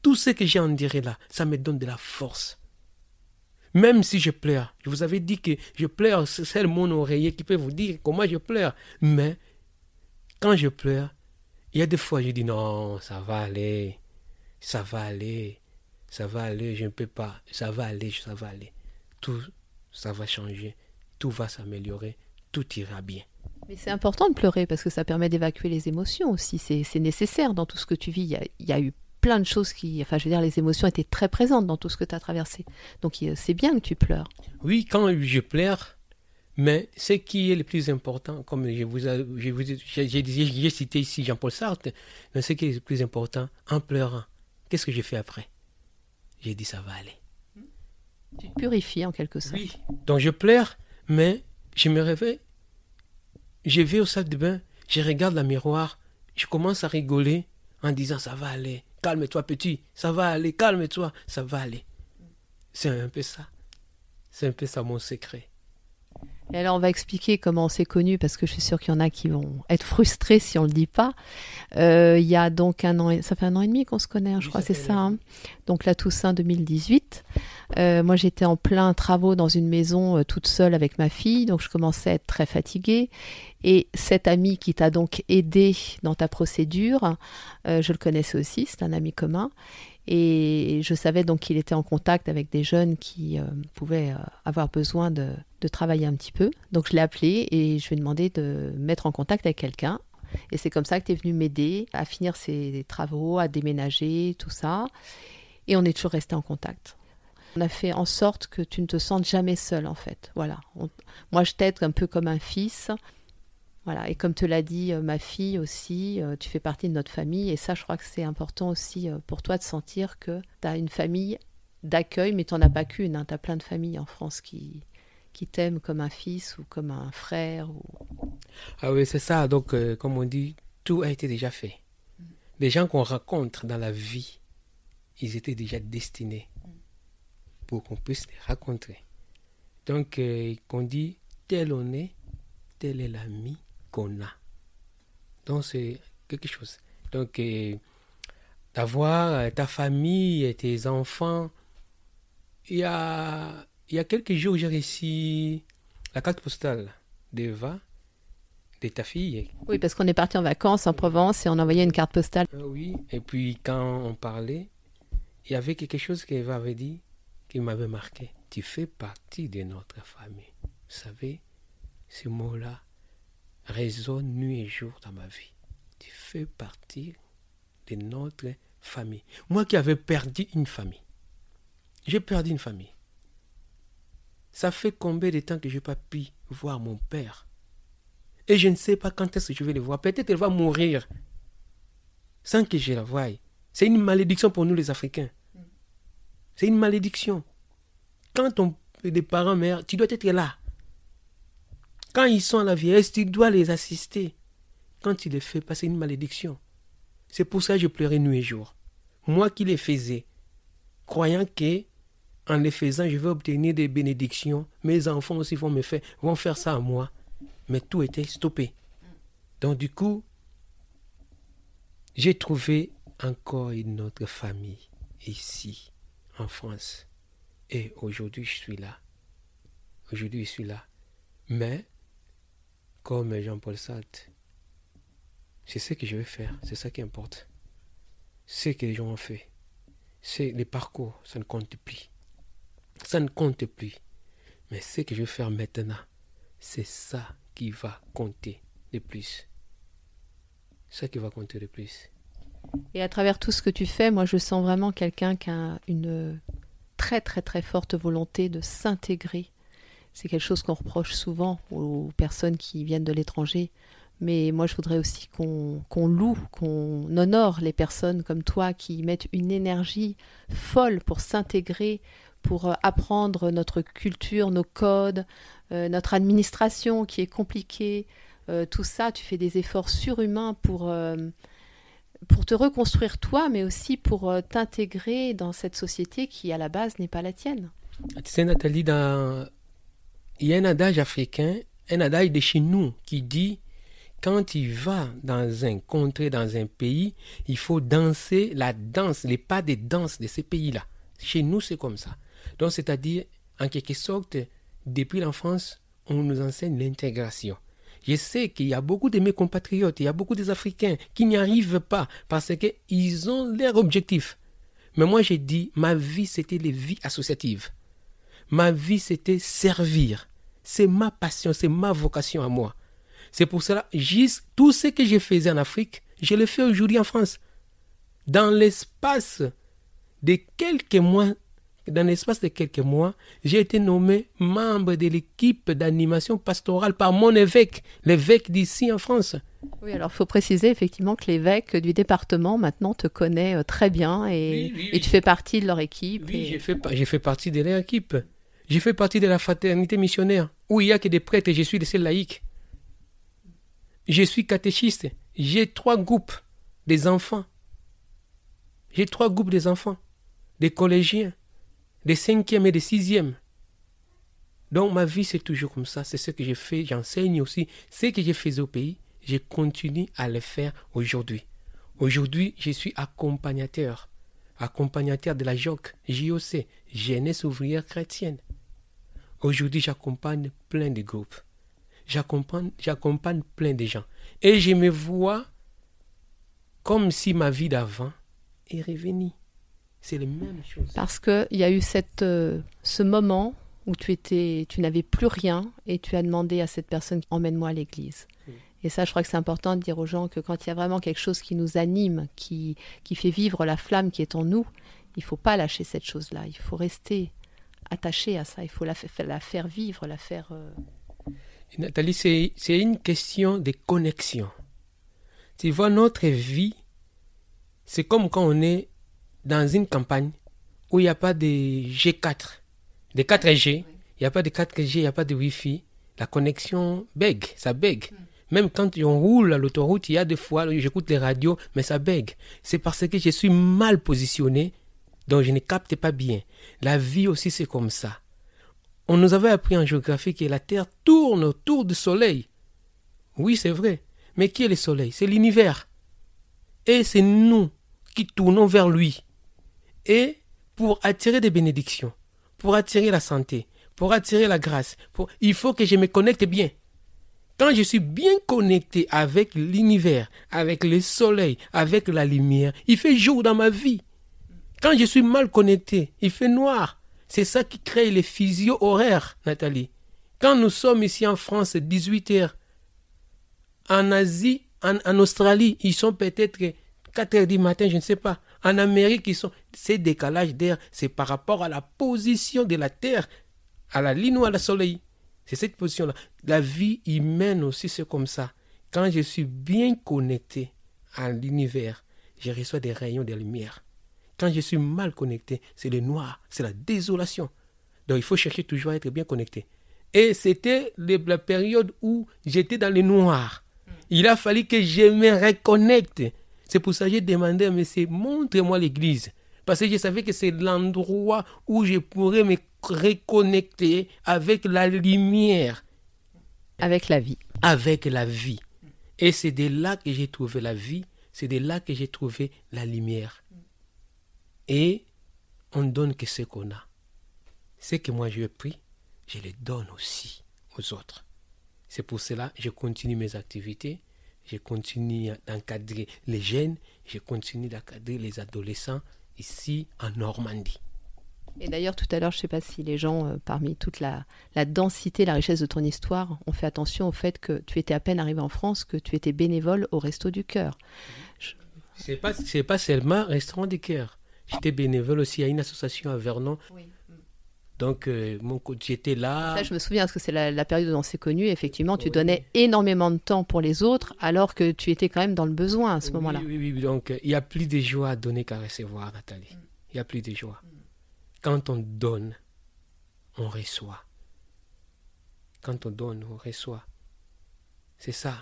Tout ce que j'ai enduré là, ça me donne de la force. Même si je pleure, je vous avais dit que je pleure, c'est mon oreiller qui peut vous dire comment je pleure. Mais quand je pleure, il y a des fois je dis non, ça va aller, ça va aller, ça va aller, je ne peux pas, ça va aller, ça va aller. Tout, ça va changer, tout va s'améliorer, tout ira bien. Mais c'est important de pleurer parce que ça permet d'évacuer les émotions aussi. C'est nécessaire dans tout ce que tu vis. Il y a, il y a eu plein de choses qui. Enfin, je veux dire, les émotions étaient très présentes dans tout ce que tu as traversé. Donc, c'est bien que tu pleures. Oui, quand je pleure, mais ce qui est le plus important, comme je vous, j'ai cité ici Jean-Paul Sartre, mais ce qui est le plus important, en pleurant, qu'est-ce que j'ai fait après? J'ai dit ça va aller. Tu te purifies en quelque sorte. Oui. Donc je pleure, mais je me réveille, je vais au salle de bain, je regarde le miroir, je commence à rigoler en disant ça va aller, calme-toi petit, ça va aller, calme-toi, ça va aller. C'est un peu ça. C'est un peu ça mon secret. Et alors, on va expliquer comment on s'est connus, parce que je suis sûre qu'il y en a qui vont être frustrés si on ne le dit pas. Euh, il y a donc un an, ça fait un an et demi qu'on se connaît, hein, je crois, c'est ça. Hein. donc la Toussaint 2018. Euh, moi, j'étais en plein travaux dans une maison euh, toute seule avec ma fille, donc je commençais à être très fatiguée. Et cet ami qui t'a donc aidé dans ta procédure, je le connaissais aussi, c'est un ami commun. Et je savais donc qu'il était en contact avec des jeunes qui euh, pouvaient euh, avoir besoin de, travailler un petit peu. Donc je l'ai appelé et je lui ai demandé de mettre en contact avec quelqu'un. Et c'est comme ça que tu es venu m'aider à finir ses travaux, à déménager, tout ça. Et on est toujours resté en contact. On a fait en sorte que tu ne te sentes jamais seul en fait. Voilà. moi je t'aide un peu comme un fils. Voilà, et comme te l'a dit euh, ma fille aussi, euh, tu fais partie de notre famille. Et ça, je crois que c'est important aussi euh, pour toi de sentir que tu as une famille d'accueil, mais tu n'en as pas qu'une. Hein. Tu as plein de familles en France qui, qui t'aiment comme un fils ou comme un frère. Ou... Ah oui, c'est ça. Donc, comme on dit, tout a été déjà fait. Mm. Les gens qu'on rencontre dans la vie, ils étaient déjà destinés. Pour qu'on puisse les rencontrer. Donc, qu'on dit, tel on est, tel est l'ami, qu'on a. Donc c'est quelque chose. Donc euh, d'avoir euh, ta famille et tes enfants, il y a, il y a quelques jours j'ai reçu la carte postale d'Eva de ta fille. Oui, parce qu'on est parti en vacances en Provence et on envoyait une carte postale. Ah oui, et puis quand on parlait, il y avait quelque chose qu'Eva avait dit qui m'avait marqué. Tu fais partie de notre famille. Vous savez, ce mot-là résonne nuit et jour dans ma vie. Tu fais partie de notre famille. Moi qui avais perdu une famille, j'ai perdu une famille. Ça fait combien de temps que je n'ai pas pu voir mon père? Et je ne sais pas quand est-ce que je vais le voir. Peut-être qu'elle va mourir sans que je la voie. C'est une malédiction pour nous les Africains. C'est une malédiction. Quand on des parents mères, tu dois être là. Quand ils sont à la vieillesse, tu dois les assister. Quand tu les fais pas, c'est une malédiction. C'est pour ça que je pleurais nuit et jour. Moi qui les faisais, croyant que en les faisant, je vais obtenir des bénédictions. Mes enfants aussi vont me faire, vont faire ça à moi. Mais tout était stoppé. Donc du coup, j'ai trouvé encore une autre famille ici, en France. Et aujourd'hui, je suis là. Aujourd'hui, je suis là. Mais, comme Jean-Paul Sartre, c'est ce que je vais faire. C'est ça qui importe. Ce que les gens ont fait. C'est les parcours, ça ne compte plus. Ça ne compte plus. Mais ce que je vais faire maintenant, c'est ça qui va compter le plus. Ça qui va compter le plus. Et à travers tout ce que tu fais, moi je sens vraiment quelqu'un qui a une très très très forte volonté de s'intégrer. C'est quelque chose qu'on reproche souvent aux personnes qui viennent de l'étranger. Mais moi je voudrais aussi qu'on loue, qu'on honore les personnes comme toi qui mettent une énergie folle pour s'intégrer, pour euh, apprendre notre culture, nos codes, euh, notre administration qui est compliquée. Euh, tout ça, tu fais des efforts surhumains pour, pour te reconstruire toi, mais aussi pour t'intégrer dans cette société qui, à la base, n'est pas la tienne. Tu sais, Nathalie, il y a un adage africain, un adage de chez nous, qui dit quand tu vas dans un contrée, dans un pays, il faut danser la danse, les pas de danse de ces pays-là. Chez nous, c'est comme ça. Donc, c'est-à-dire, en quelque sorte, depuis l'enfance, on nous enseigne l'intégration. Je sais qu'il y a beaucoup de mes compatriotes, il y a beaucoup des Africains qui n'y arrivent pas parce qu'ils ont leur objectif. Mais moi, j'ai dit, ma vie, c'était les vies associatives. Ma vie, c'était servir. C'est ma passion, c'est ma vocation à moi. C'est pour cela, tout ce que j'ai fait en Afrique, je le fais aujourd'hui en France. Dans l'espace de quelques mois dans l'espace de quelques mois, j'ai été nommé membre de l'équipe d'animation pastorale par mon évêque, l'évêque d'ici en France. Oui, alors il faut préciser effectivement que l'évêque du département maintenant te connaît euh, très bien et, tu fais partie de leur équipe. Oui, j'ai fait, fait partie de leur équipe. J'ai fait partie de la fraternité missionnaire où il n'y a que des prêtres et je suis de ces laïcs. Je suis catéchiste. J'ai trois groupes des enfants. J'ai trois groupes des enfants, des collégiens, des cinquièmes et des sixièmes. Donc ma vie, c'est toujours comme ça. C'est ce que j'ai fait. J'enseigne aussi. Ce que j'ai fait au pays, je continue à le faire aujourd'hui. Aujourd'hui, je suis accompagnateur. Accompagnateur de la JOC, JOC, Jeunesse ouvrière chrétienne. Aujourd'hui, j'accompagne plein de groupes. J'accompagne, j'accompagne plein de gens. Et je me vois comme si ma vie d'avant est revenue. C'est les mêmes choses. Parce qu'il y a eu cette, euh, ce moment où tu, étais, tu n'avais plus rien et tu as demandé à cette personne emmène-moi à l'église. Et ça, je crois que c'est important de dire aux gens que quand il y a vraiment quelque chose qui nous anime, qui, qui fait vivre la flamme qui est en nous, il faut pas lâcher cette chose-là. Il faut rester attaché à ça. Il faut la, la faire vivre, la faire. Euh, Nathalie, c'est une question de connexion. Tu vois, notre vie, c'est comme quand on est dans une campagne où il n'y a pas de G4, de 4G, il n'y a pas de 4G, il n'y a pas de Wi-Fi, la connexion bègue, ça bègue. Hmm. Même quand on roule à l'autoroute, il y a des fois, j'écoute les radios, mais ça bègue. C'est parce que je suis mal positionné, donc je ne capte pas bien. La vie aussi, c'est comme ça. On nous avait appris en géographie que la Terre tourne autour du Soleil. Oui, c'est vrai. Mais qui est le Soleil? C'est l'univers. Et c'est nous qui tournons vers lui. Et pour attirer des bénédictions, pour attirer la santé, pour attirer la grâce, il faut que je me connecte bien. Quand je suis bien connecté avec l'univers, avec le soleil, avec la lumière, il fait jour dans ma vie. Quand je suis mal connecté, il fait noir. C'est ça qui crée les physio horaires, Nathalie. Quand nous sommes ici en France, 18 heures. En Asie, en, Australie, ils sont peut-être 4 heures du matin, je ne sais pas. En Amérique, ils sont. Ces décalages d'air, c'est par rapport à la position de la Terre, à la ligne ou à la soleil. C'est cette position-là. La vie humaine aussi, c'est comme ça. Quand je suis bien connecté à l'univers, je reçois des rayons de lumière. Quand je suis mal connecté, c'est le noir, c'est la désolation. Donc il faut chercher toujours à être bien connecté. Et c'était la période où j'étais dans le noir. Il a fallu que je me reconnecte. C'est pour ça que j'ai demandé à monsieur, montre-moi l'église. Parce que je savais que c'est l'endroit où je pourrais me reconnecter avec la lumière. Avec la vie. Avec la vie. Et c'est de là que j'ai trouvé la vie, c'est de là que j'ai trouvé la lumière. Et on ne donne que ce qu'on a. Ce que moi j'ai pris, je le donne aussi aux autres. C'est pour cela que je continue mes activités, je continue d'encadrer les jeunes, je continue d'encadrer les adolescents ici en Normandie. Et d'ailleurs, tout à l'heure, je ne sais pas si les gens, euh, parmi toute la, la, densité, la richesse de ton histoire, ont fait attention au fait que tu étais à peine arrivé en France, que tu étais bénévole au Resto du Cœur. Ce n'est pas, pas seulement Restaurant du Cœur. J'étais bénévole aussi à une association à Vernon. Donc, euh, mon j'étais là. Ça, je me souviens, parce que c'est la, période où on s'est connus. Effectivement, tu donnais énormément de temps pour les autres, alors que tu étais quand même dans le besoin à ce moment-là. Oui, oui, oui. Donc, il y a plus de joie à donner qu'à recevoir, Nathalie. Mm. Il y a plus de joie. Mm. Quand on donne, on reçoit. Quand on donne, on reçoit. C'est ça.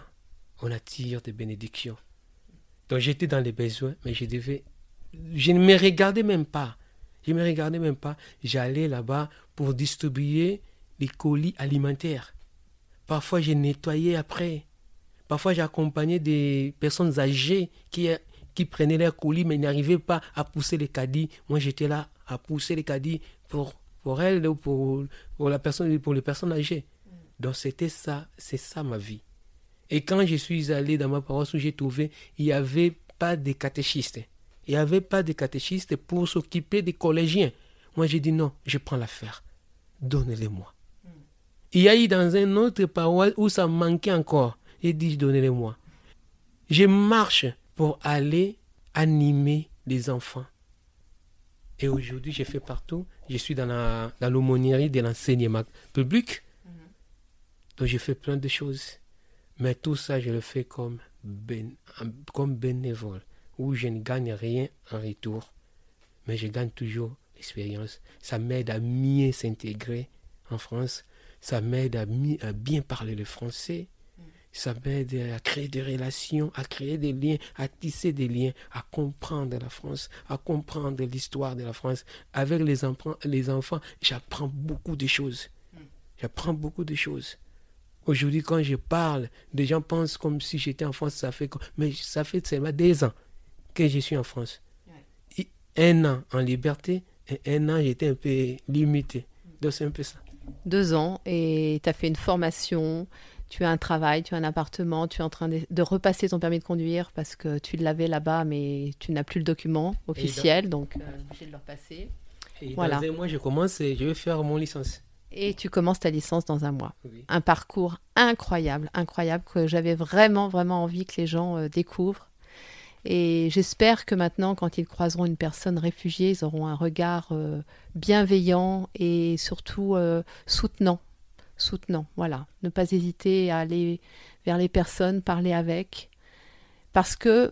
On attire des bénédictions. Donc, j'étais dans les besoins, mais je devais je ne me regardais même pas. Je ne me regardais même pas. J'allais là-bas pour distribuer les colis alimentaires. Parfois, j'ai nettoyé après. Parfois, j'accompagnais des personnes âgées qui, qui prenaient leurs colis mais n'arrivaient pas à pousser les caddies. Moi, j'étais là à pousser les caddies pour, pour elles ou pour, pour, la personne, pour les personnes âgées. Donc, c'était ça, c'est ça ma vie. Et quand je suis allé dans ma paroisse où j'ai trouvé, il n'y avait pas de catéchistes. Il n'y avait pas de catéchistes pour s'occuper des collégiens. Moi, j'ai dit non, je prends l'affaire. Donnez-les-moi. Il y a eu dans un autre paroisse où ça manquait encore. Il dit donnez-les-moi. Je marche pour aller animer les enfants. Et aujourd'hui, je fais partout. Je suis dans l'aumônerie de l'enseignement public. Donc, je fais plein de choses. Mais tout ça, je le fais comme, ben, comme bénévole où je ne gagne rien en retour, mais je gagne toujours l'expérience. Ça m'aide à mieux s'intégrer en France, ça m'aide à, bien parler le français, ça m'aide à créer des relations, à créer des liens, à tisser des liens, à comprendre la France, à comprendre l'histoire de la France. Avec les enfants, les enfants j'apprends beaucoup de choses. J'apprends beaucoup de choses. Aujourd'hui, quand je parle, des gens pensent comme si j'étais en France, ça fait, mais ça fait seulement des ans que je suis en France. Un an en liberté et un an j'étais un peu limité. Donc c'est un peu ça. Deux ans et tu as fait une formation, tu as un travail, tu as un appartement, tu es en train de, repasser ton permis de conduire parce que tu l'avais là-bas mais tu n'as plus le document officiel, donc euh, obligé de le repasser. Et voilà. dans un mois, je commence et je vais faire mon licence. Et tu commences ta licence dans un mois. Un parcours incroyable, incroyable, que j'avais vraiment, vraiment envie que les gens euh, découvrent. Et j'espère que maintenant, quand ils croiseront une personne réfugiée, ils auront un regard euh, bienveillant et surtout euh, soutenant. Soutenant, voilà. Ne pas hésiter à aller vers les personnes, parler avec. Parce que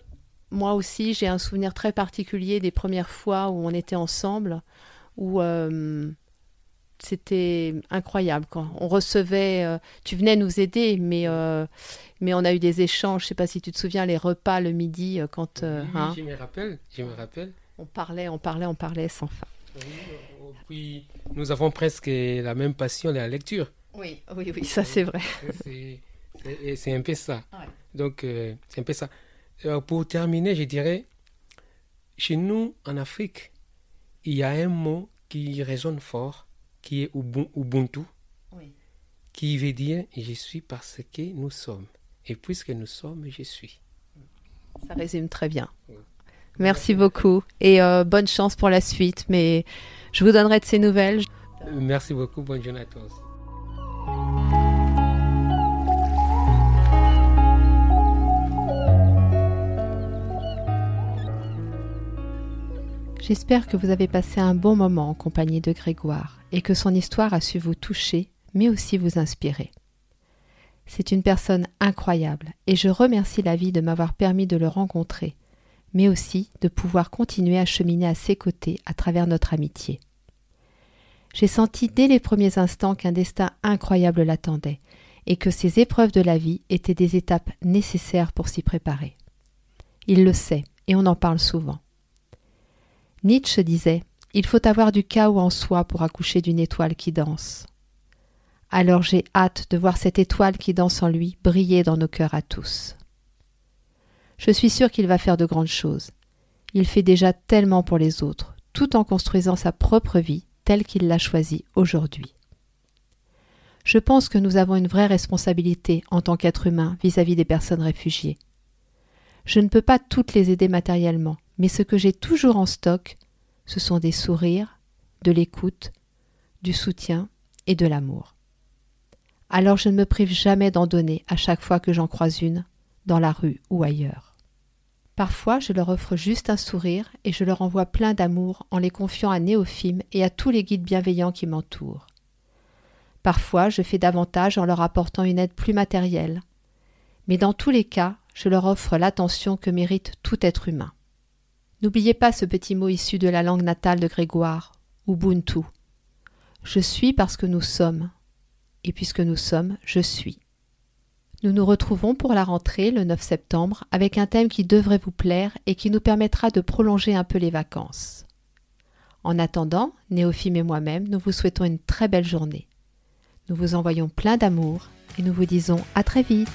moi aussi, j'ai un souvenir très particulier des premières fois où on était ensemble, où euh, c'était incroyable. Quand on recevait, euh, tu venais nous aider, mais, euh, mais on a eu des échanges. Je ne sais pas si tu te souviens, les repas le midi, euh, quand. oui, hein. je me rappelle, je me rappelle. On parlait, on parlait, on parlait sans fin. Oui, nous avons presque la même passion, la lecture. Oui, oui, oui, ça c'est vrai. C'est un peu ça. Donc, c'est un peu ça. pour terminer, je dirais, chez nous, en Afrique, il y a un mot qui résonne fort qui est Ubuntu, qui veut dire je suis parce que nous sommes. Et puisque nous sommes, je suis. Ça résume très bien. Merci beaucoup et euh, bonne chance pour la suite. Mais je vous donnerai de ces nouvelles. Merci beaucoup. Bonne journée à toi aussi. J'espère que vous avez passé un bon moment en compagnie de Grégoire et que son histoire a su vous toucher, mais aussi vous inspirer. C'est une personne incroyable et je remercie la vie de m'avoir permis de le rencontrer, mais aussi de pouvoir continuer à cheminer à ses côtés à travers notre amitié. J'ai senti dès les premiers instants qu'un destin incroyable l'attendait et que ces épreuves de la vie étaient des étapes nécessaires pour s'y préparer. Il le sait et on en parle souvent. Nietzsche disait Il faut avoir du chaos en soi pour accoucher d'une étoile qui danse. Alors j'ai hâte de voir cette étoile qui danse en lui briller dans nos cœurs à tous. Je suis sûr qu'il va faire de grandes choses. Il fait déjà tellement pour les autres, tout en construisant sa propre vie telle qu'il l'a choisie aujourd'hui. Je pense que nous avons une vraie responsabilité en tant qu'être humain vis-à-vis des personnes réfugiées. Je ne peux pas toutes les aider matériellement, mais ce que j'ai toujours en stock, ce sont des sourires, de l'écoute, du soutien et de l'amour. Alors je ne me prive jamais d'en donner à chaque fois que j'en croise une, dans la rue ou ailleurs. Parfois je leur offre juste un sourire et je leur envoie plein d'amour en les confiant à Néophime et à tous les guides bienveillants qui m'entourent. Parfois je fais davantage en leur apportant une aide plus matérielle. Mais dans tous les cas, je leur offre l'attention que mérite tout être humain. N'oubliez pas ce petit mot issu de la langue natale de Grégoire, Ubuntu. Je suis parce que nous sommes, et puisque nous sommes, je suis. Nous nous retrouvons pour la rentrée le 9 septembre avec un thème qui devrait vous plaire et qui nous permettra de prolonger un peu les vacances. En attendant, Néophime et moi-même, nous vous souhaitons une très belle journée. Nous vous envoyons plein d'amour et nous vous disons à très vite.